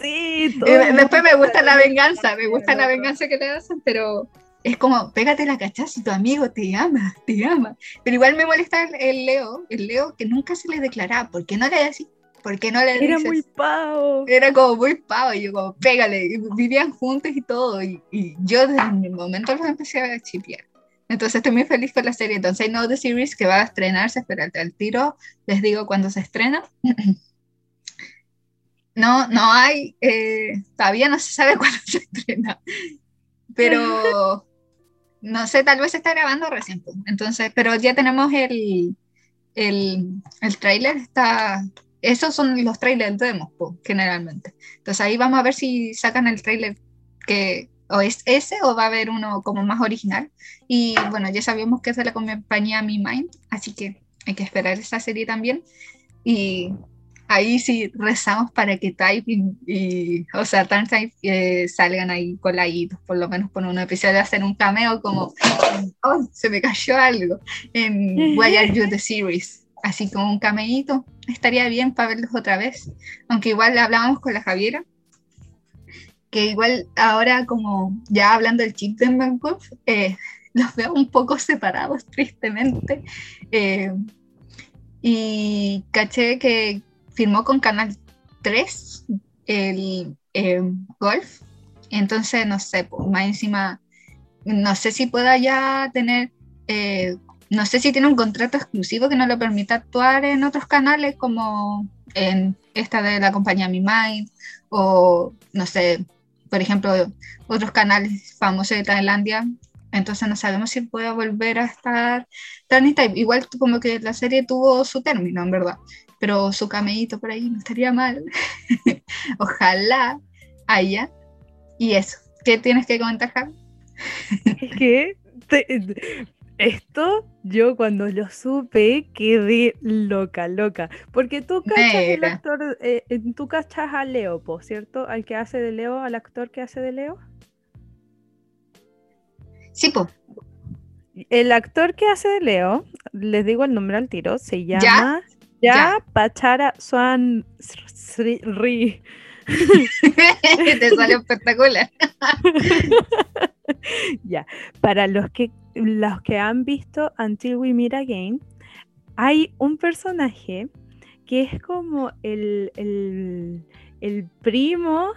sí, Y *laughs* todo después me gusta la venganza, me gusta la venganza que le hacen, pero es como, pégate la cachaza y tu amigo te ama, te ama. Pero igual me molesta el, el Leo, el Leo que nunca se le declaraba, ¿por qué no le decís? ¿Por qué no le Era dices? muy pavo. Era como muy pavo, y yo como, pégale, y vivían juntos y todo, y, y yo desde el momento los empecé a chipear. Entonces estoy muy feliz con la serie, entonces Know The Series que va a estrenarse, espérate al tiro, les digo cuándo se estrena. *clears throat* No, no hay, eh, todavía no se sabe *laughs* cuándo se estrena, pero *laughs* no sé, tal vez se está grabando recién, pues. entonces, pero ya tenemos el, el, el tráiler, está, esos son los trailers demos, po, generalmente. Entonces ahí vamos a ver si sacan el trailer que o es ese o va a haber uno como más original. Y bueno, ya sabíamos que es de la compañía Mi Mind, así que hay que esperar esa serie también. Y ahí sí rezamos para que Type y, y- o sea, Turn Type eh, salgan ahí coladitos, por lo menos por un episodio, hacer un cameo como, oh, se me cayó algo en *laughs* Why Are You the Series. Así como un cameíto, estaría bien para verlos otra vez. Aunque igual hablábamos con la Javiera, que igual ahora como ya hablando del chip de Bangkok, eh, *laughs* los veo un poco separados tristemente. Eh, y caché que firmó con Canal 3 el eh, Golf. Entonces, no sé, pues, más encima, no sé si pueda ya tener, eh, no sé si tiene un contrato exclusivo que no le permita actuar en otros canales como en esta de la compañía Mi Mind o, no sé, por ejemplo, otros canales famosos de Tailandia. Entonces no sabemos si puede volver a estar Type. Igual como que la serie tuvo su término, en verdad. Pero su cameíto por ahí no estaría mal. *laughs* Ojalá haya. Y eso. ¿Qué tienes que comentar, Javi? Te- esto yo cuando lo supe quedé loca, loca. Porque tú cachas el actor, eh, tú cachas a Leo, po, ¿cierto? Al que hace de Leo, al actor que hace de Leo. Sí, pues. El actor que hace de Leo, les digo el nombre al tiro, se llama Ya. Ya Pachara Swan Sri- Ri. *laughs* Te salió espectacular. *laughs* Ya, para los que, los que han visto Until We Meet Again, hay un personaje que es como el, el, el primo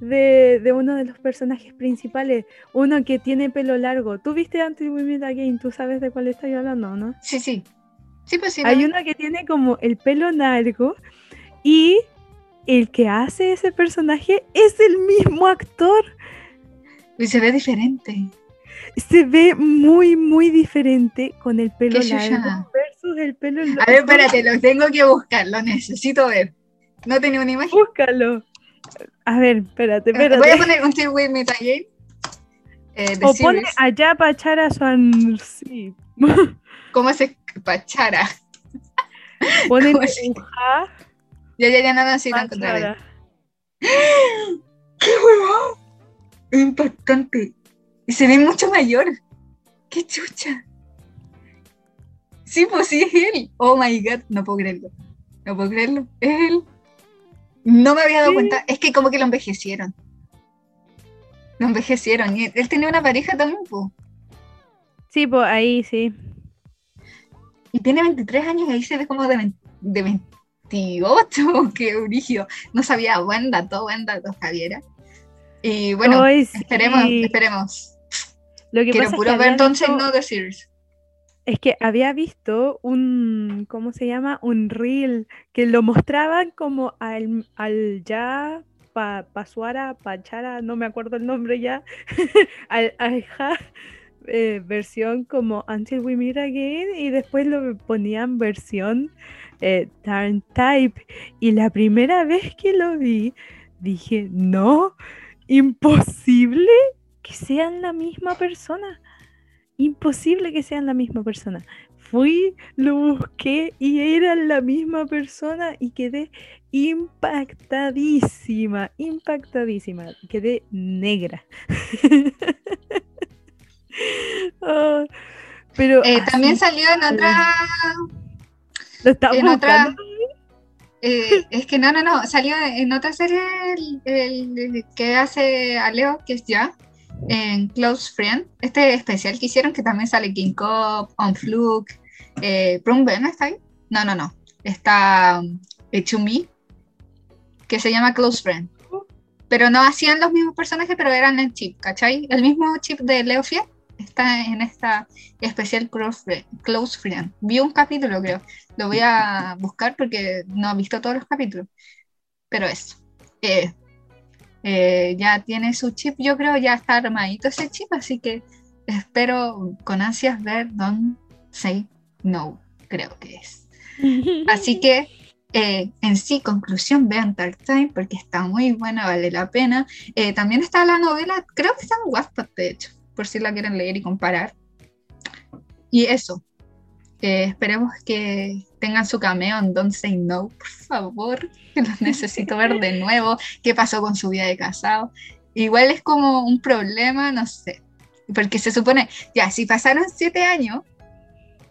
de, de uno de los personajes principales, uno que tiene pelo largo. ¿Tú viste Until We Meet Again? ¿Tú sabes de cuál estoy hablando, no? Sí, sí. Sí, pues sí. Hay la- uno que tiene como el pelo largo y el que hace ese personaje es el mismo actor. Y se ve diferente. Se ve muy, muy diferente con el pelo largo versus el pelo largo. A ver, espérate, lo tengo que buscar, lo necesito ver. No tenía una imagen. Búscalo. A ver, espérate, espérate. Voy a poner un Till We Meet Again. Eh, o pone allá Pachara Swan. Sí. *laughs* ¿Cómo se pachara? Pone ¿Cómo se- un ja, Ya, ya, ya, no, no, sí, lo encontré. *gasps* ¡Qué huevón! Impactante. Y se ve mucho mayor. ¡Qué chucha! Sí, pues sí, es él. Oh my god, no puedo creerlo. No puedo creerlo. Es él. No me había dado Sí. cuenta. Es que como que lo envejecieron. Lo envejecieron. Y él tenía una pareja también, pues. Sí, pues ahí sí. Y tiene 23 años y ahí se ve como de, 20 de 28, *laughs* qué origen. No sabía, buen dato, buen dato, Javiera. Y bueno, Ay, sí. esperemos, esperemos. Lo que Quiero pasa es que ver había Don't visto- Say No the Series. Es que había visto un, ¿cómo se llama? Un reel que lo mostraban como al, al ya pa, Pasuara, Pachara, no me acuerdo el nombre ya, *laughs* al, al ja, eh, versión como Until We Meet Again y después lo ponían versión eh, Turn Type. Y la primera vez que lo vi, dije, no, imposible que sean la misma persona. Imposible que sean la misma persona. Fui, lo busqué y eran la misma persona y quedé impactadísima, impactadísima. Quedé negra. *laughs* Ah, pero Eh, también salió en otra. lo en otra- buscando. eh, es que no, no, no. Salió en otra serie el, el- el que hace a Leo, que es ya. En Close Friend. Este especial que hicieron, que también sale King Cop, On Fluke. Eh, ¿está ahí? No, no, no. Está um, Chumi, que se llama Close Friend. Pero no hacían los mismos personajes, pero eran el chip, ¿cachai? El mismo chip de Leo Fiel está en esta especial Close Friend. Close Friend. Vi un capítulo, creo. Lo voy a buscar porque no he visto todos los capítulos. Pero eso. Eh, eh, ya tiene su chip, yo creo, ya está armadito ese chip, así que espero con ansias ver Don't Say No, creo que es. *laughs* Así que, eh, en sí, conclusión, vean Dark Time porque está muy buena, vale la pena. Eh, también está la novela, creo que está en Wattpad, de hecho, por si la quieren leer y comparar. Y eso, eh, esperemos que tengan su cameo en Don't Say No, por favor, que los necesito ver de *laughs* nuevo. ¿Qué pasó con su vida de casado? Igual es como un problema, no sé, porque se supone, ya, si pasaron siete años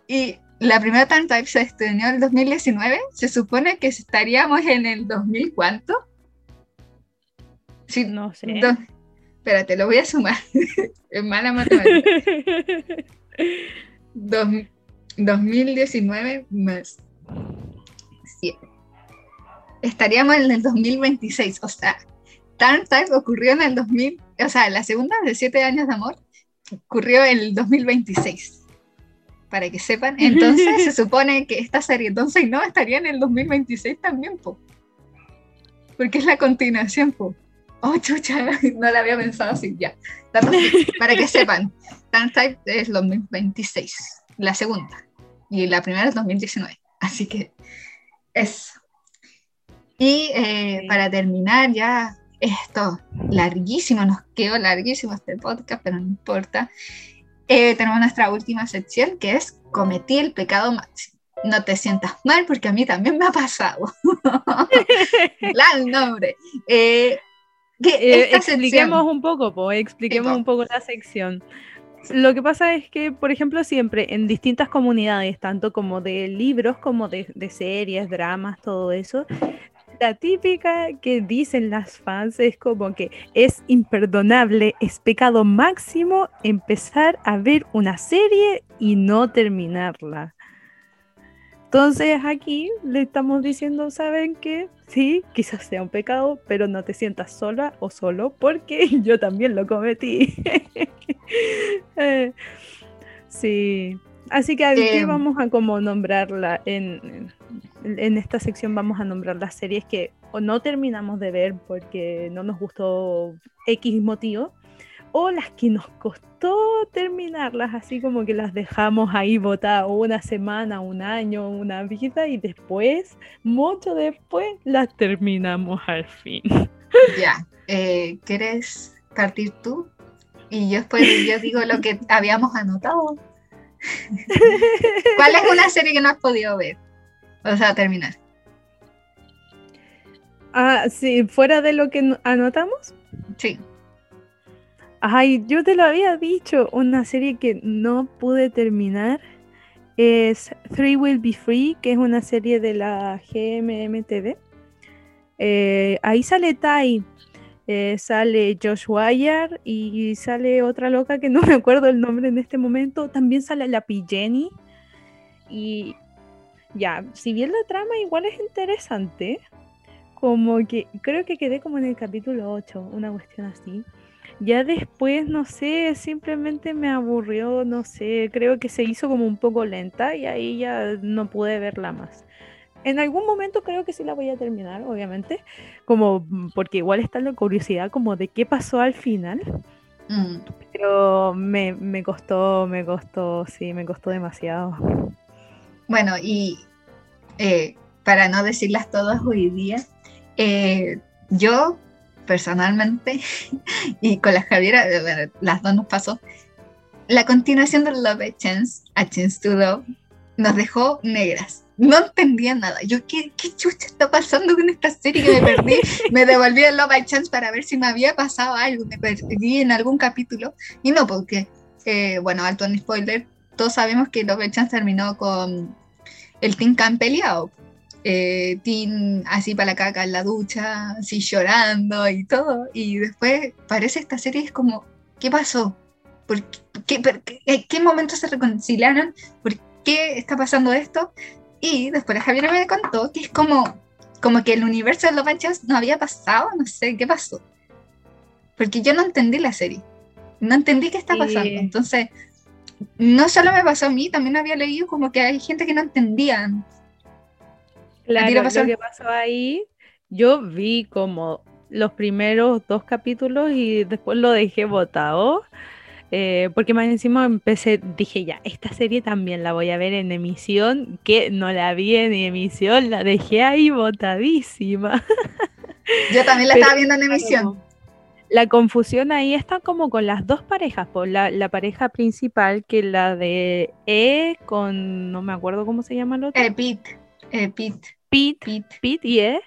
y la primera Time Type se estrenó en el 2019, se supone que estaríamos en el 2000, ¿cuánto? Sí, No sé. do- espérate, lo voy a sumar. *laughs* es mala matemática. *laughs* Dos- 2019 más 7. Estaríamos en el 2026. O sea, Time Type ocurrió en el 2000. O sea, la segunda de 7 años de amor ocurrió en el 2026. Para que sepan. *laughs* Entonces se supone que esta serie, entonces no, estaría en el 2026 también, po. Porque es la continuación, po. Oh, chucha, *laughs* no la había pensado así, ya. Para que sepan, *laughs* Time Type es 2026, la segunda. Y la primera es 2019. Así que eso. Y eh, Sí. para terminar ya esto larguísimo, nos quedó larguísimo este podcast, pero no importa. Eh, tenemos nuestra última sección que es cometí el pecado máximo. No te sientas mal porque a mí también me ha pasado. *laughs* la nombre. Eh, que Eh, expliquemos sección- un poco, po, expliquemos po. un poco la sección. Lo que pasa es que, por ejemplo, siempre en distintas comunidades, tanto como de libros como de, series, dramas, todo eso, la típica que dicen las fans es como que es imperdonable, es pecado máximo empezar a ver una serie y no terminarla. Entonces aquí le estamos diciendo, ¿saben qué? Sí, quizás sea un pecado, pero no te sientas sola o solo porque *laughs* yo también lo cometí. *laughs* Eh, sí, así que aquí Eh, vamos a como nombrarla en, en, en esta sección vamos a nombrar las series que o no terminamos de ver porque no nos gustó X motivo o las que nos costó terminarlas, así como que las dejamos ahí botadas una semana, un año, una vida y después, mucho después, las terminamos al fin. Ya, eh, ¿quieres partir tú? Y yo después yo digo lo que habíamos anotado. *laughs* ¿Cuál es una serie que no has podido ver? O sea, terminar. Ah, sí, fuera de lo que no- anotamos. Sí. Ay, yo te lo había dicho, una serie que no pude terminar es Three Will Be Free, que es una serie de la GMMTV. Eh, ahí sale Tai, eh, sale Josh Wire y sale otra loca que no *laughs* me acuerdo el nombre en este momento. También sale la P. Jenny y ya, si bien la trama igual es interesante, como que creo que quedé como en el capítulo 8, una cuestión así. Ya después, no sé, simplemente me aburrió, no sé, creo que se hizo como un poco lenta y ahí ya no pude verla más. En algún momento creo que sí la voy a terminar, obviamente, como mm, porque igual está la curiosidad como de qué pasó al final. Mm. Pero me, me costó, me costó, sí, me costó demasiado. Bueno, y eh, para no decirlas todas hoy día, eh, yo personalmente, *laughs* y con la Javiera, eh, las dos nos pasó, la continuación de Love a Chance, A Chance to Love, nos dejó negras. No entendía nada. Yo, ¿qué, qué chucha está pasando con esta serie que me perdí? *laughs* me devolví el Love a Chance para ver si me había pasado algo. Me perdí en algún capítulo. Y no, porque, eh, bueno, alto en spoiler, todos sabemos que Love a Chance terminó con el Team Can peleado eh, así para la caca en la ducha, así llorando y todo. Y después parece esta serie es como, ¿qué pasó? ¿Por qué, ¿En qué momento se reconciliaron? ¿Por qué está pasando esto? Y después Javier me contó que es como, como que el universo de los manchas no había pasado, no sé qué pasó. Porque yo no entendí la serie. No entendí qué está pasando. Entonces, no solo me pasó a mí, también había leído como que hay gente que no entendía Claro, lo que pasó ahí, yo vi como los primeros dos capítulos y después lo dejé botado. Eh, porque más encima empecé, dije ya, esta serie también la voy a ver en emisión, que no la vi en emisión, la dejé ahí botadísima. *laughs* Yo también la estaba viendo en emisión. La confusión ahí está como con las dos parejas, por la, la, pareja principal, que la de E con, no me acuerdo cómo se llama el otro. Eh, Pete. Eh, Pete. Pete, Pete. y E,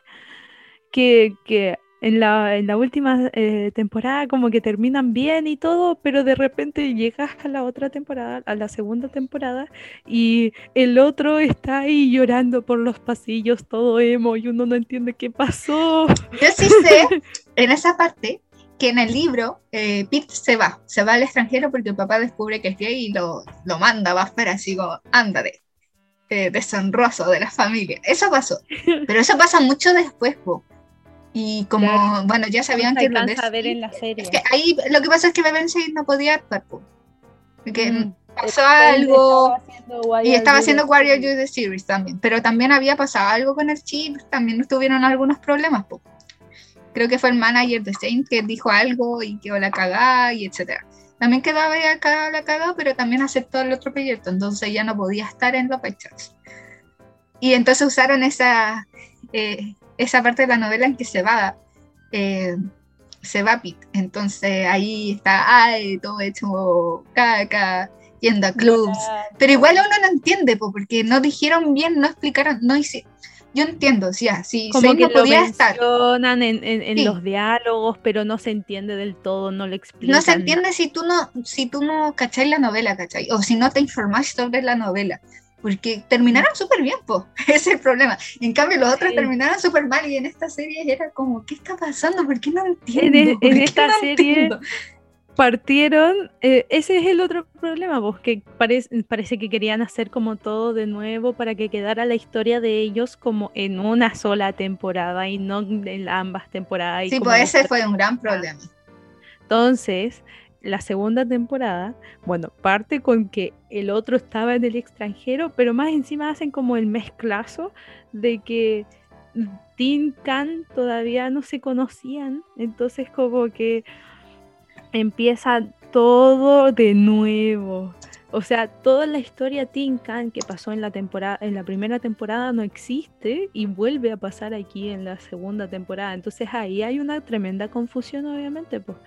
que, que en la, en la última eh, temporada como que terminan bien y todo, pero de repente llegas a la otra temporada, a la segunda temporada, y el otro está ahí llorando por los pasillos, todo emo, y uno no entiende qué pasó. Yo sí sé, en esa parte, que en el libro eh, Pete se va, se va al extranjero porque el papá descubre que es gay y lo, lo manda, va afuera, así como, ándale eh, deshonroso de la familia. Eso pasó. Pero eso pasa mucho después, Y como, bueno, ya sabían que lo a ver en la serie. Es que ahí lo que pasa es que no podía actuar, Porque mm. pasó algo. y estaba haciendo Warrior You the Series también. Pero también había pasado algo con el chip, también tuvieron algunos problemas, Creo que fue el manager de Saint que dijo algo y quedó la cagada y etcétera también quedaba acá la cagada, pero también aceptó el otro proyecto, entonces ya no podía estar en los pechos. Y entonces usaron esa, eh, esa parte de la novela en que se va, eh, se va Pete. Entonces ahí está, ay, todo hecho caca, yendo a clubs. Pero igual uno no entiende, porque no dijeron bien, no explicaron, no hicieron yo entiendo, sí, sí, como que no podía lo mencionan en, en, los diálogos, pero no se entiende del todo, no lo explican. No se entiende si tú no, si tú no cacháis la novela, ¿cachai? O si no te informás sobre la novela. Porque terminaron súper bien, po. *laughs* ese es el problema. En cambio, los otros terminaron súper mal y en esta serie era como, ¿qué está pasando? ¿Por qué no entiendo? En, en esta serie partieron, eh, ese es el otro problema, vos, que parece, parece que querían hacer como todo de nuevo para que quedara la historia de ellos como en una sola temporada y no en ambas temporadas. sí, pues ese fue un gran problema. Entonces, la segunda temporada, bueno, parte con que el otro estaba en el extranjero, pero más encima hacen como el mezclazo de que Tin Can todavía no se conocían, entonces como que empieza todo de nuevo. O sea, toda la historia Tin Can que pasó en la temporada, en la primera temporada no existe y vuelve a pasar aquí en la segunda temporada. Entonces ahí hay una tremenda confusión, obviamente, pues.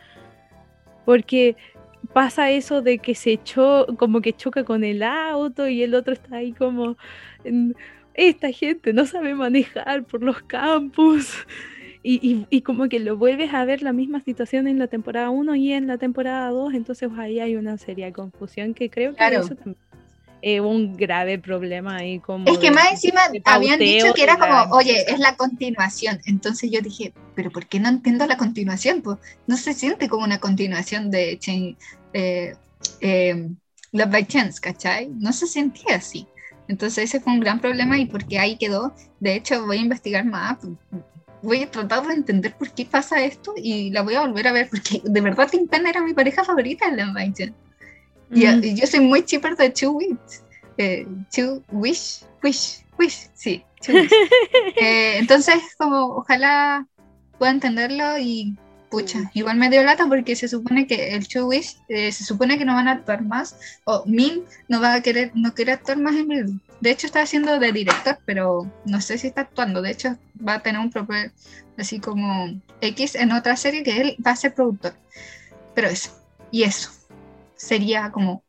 Porque pasa eso de que se echó, como que choca con el auto y el otro está ahí como esta gente no sabe manejar por los campos y, como que lo vuelves a ver la misma situación en la temporada 1 y en la temporada 2, entonces ahí hay una seria confusión que creo que eso también es un grave problema ahí como... Es que más encima habían dicho que era como, oye, es la continuación, entonces yo dije, pero ¿por qué no entiendo la continuación? Pues no se siente como una continuación de eh, eh, Love by Chance, ¿cachai? No se sentía así. Entonces ese fue un gran problema y porque ahí quedó. De hecho, voy a investigar más. Voy a tratar de entender por qué pasa esto y la voy a volver a ver porque de verdad Tim Penn era mi pareja favorita en la Invasion. Y, Mm. y yo soy muy chipper de Two Wish. Eh, two Wish, Wish, Wish, sí. Two Wish. *laughs* Eh, entonces, como ojalá pueda entenderlo y pucha, igual me dio lata porque se supone que el Two Wish eh, se supone que no van a actuar más o Min no va a querer, no quiere actuar más en Review. De hecho está haciendo de director, pero no sé si está actuando. De hecho va a tener un papel así como X en otra serie que él va a ser productor. Pero eso, y eso sería como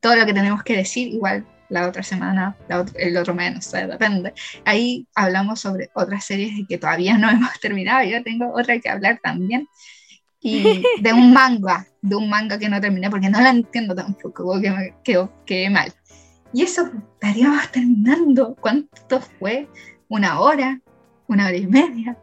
todo lo que tenemos que decir. Igual la otra semana, la ot- el otro mes, no sé, depende. Ahí hablamos sobre otras series que todavía no *laughs* hemos terminado. Yo tengo otra que hablar también. Y de un manga, de un manga que no terminé porque no la entiendo tampoco, que quedó, quedé mal. Y eso estaríamos terminando. ¿Cuánto fue? ¿Una hora? ¿Una hora y media?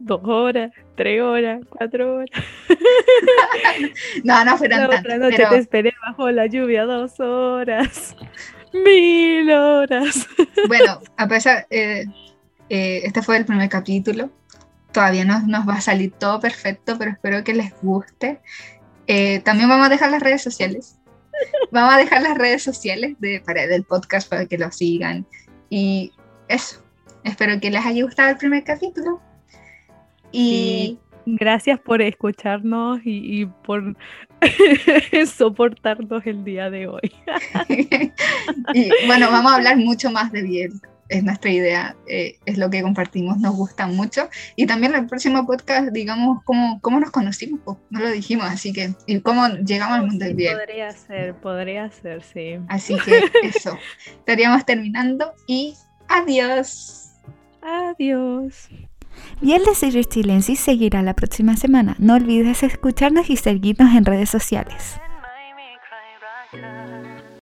Dos horas, tres horas, cuatro horas. *laughs* No, no fueron La tantas. otra noche pero- te esperé bajo la lluvia dos horas. *laughs* Mil horas. *laughs* Bueno, a pesar, eh, eh, este fue el primer capítulo. Todavía no nos va a salir todo perfecto, pero espero que les guste. Eh, también vamos a dejar las redes sociales. Vamos a dejar las redes sociales de, para, del podcast para que lo sigan. Y eso. Espero que les haya gustado el primer capítulo. Y Gracias por escucharnos y, y por *laughs* soportarnos el día de hoy. *laughs* y bueno, vamos a hablar mucho más de Biel. Es nuestra idea, eh, es lo que compartimos, nos gusta mucho. Y también el próximo podcast, digamos, cómo, cómo nos conocimos, pues, no lo dijimos, así que, y cómo llegamos al mundo del Biel. Podría ser, podría ser, sí. Así que *laughs* eso, estaríamos terminando y adiós. Adiós. De Series Chilensis seguirá la próxima semana. No olvides escucharnos y seguirnos en redes sociales.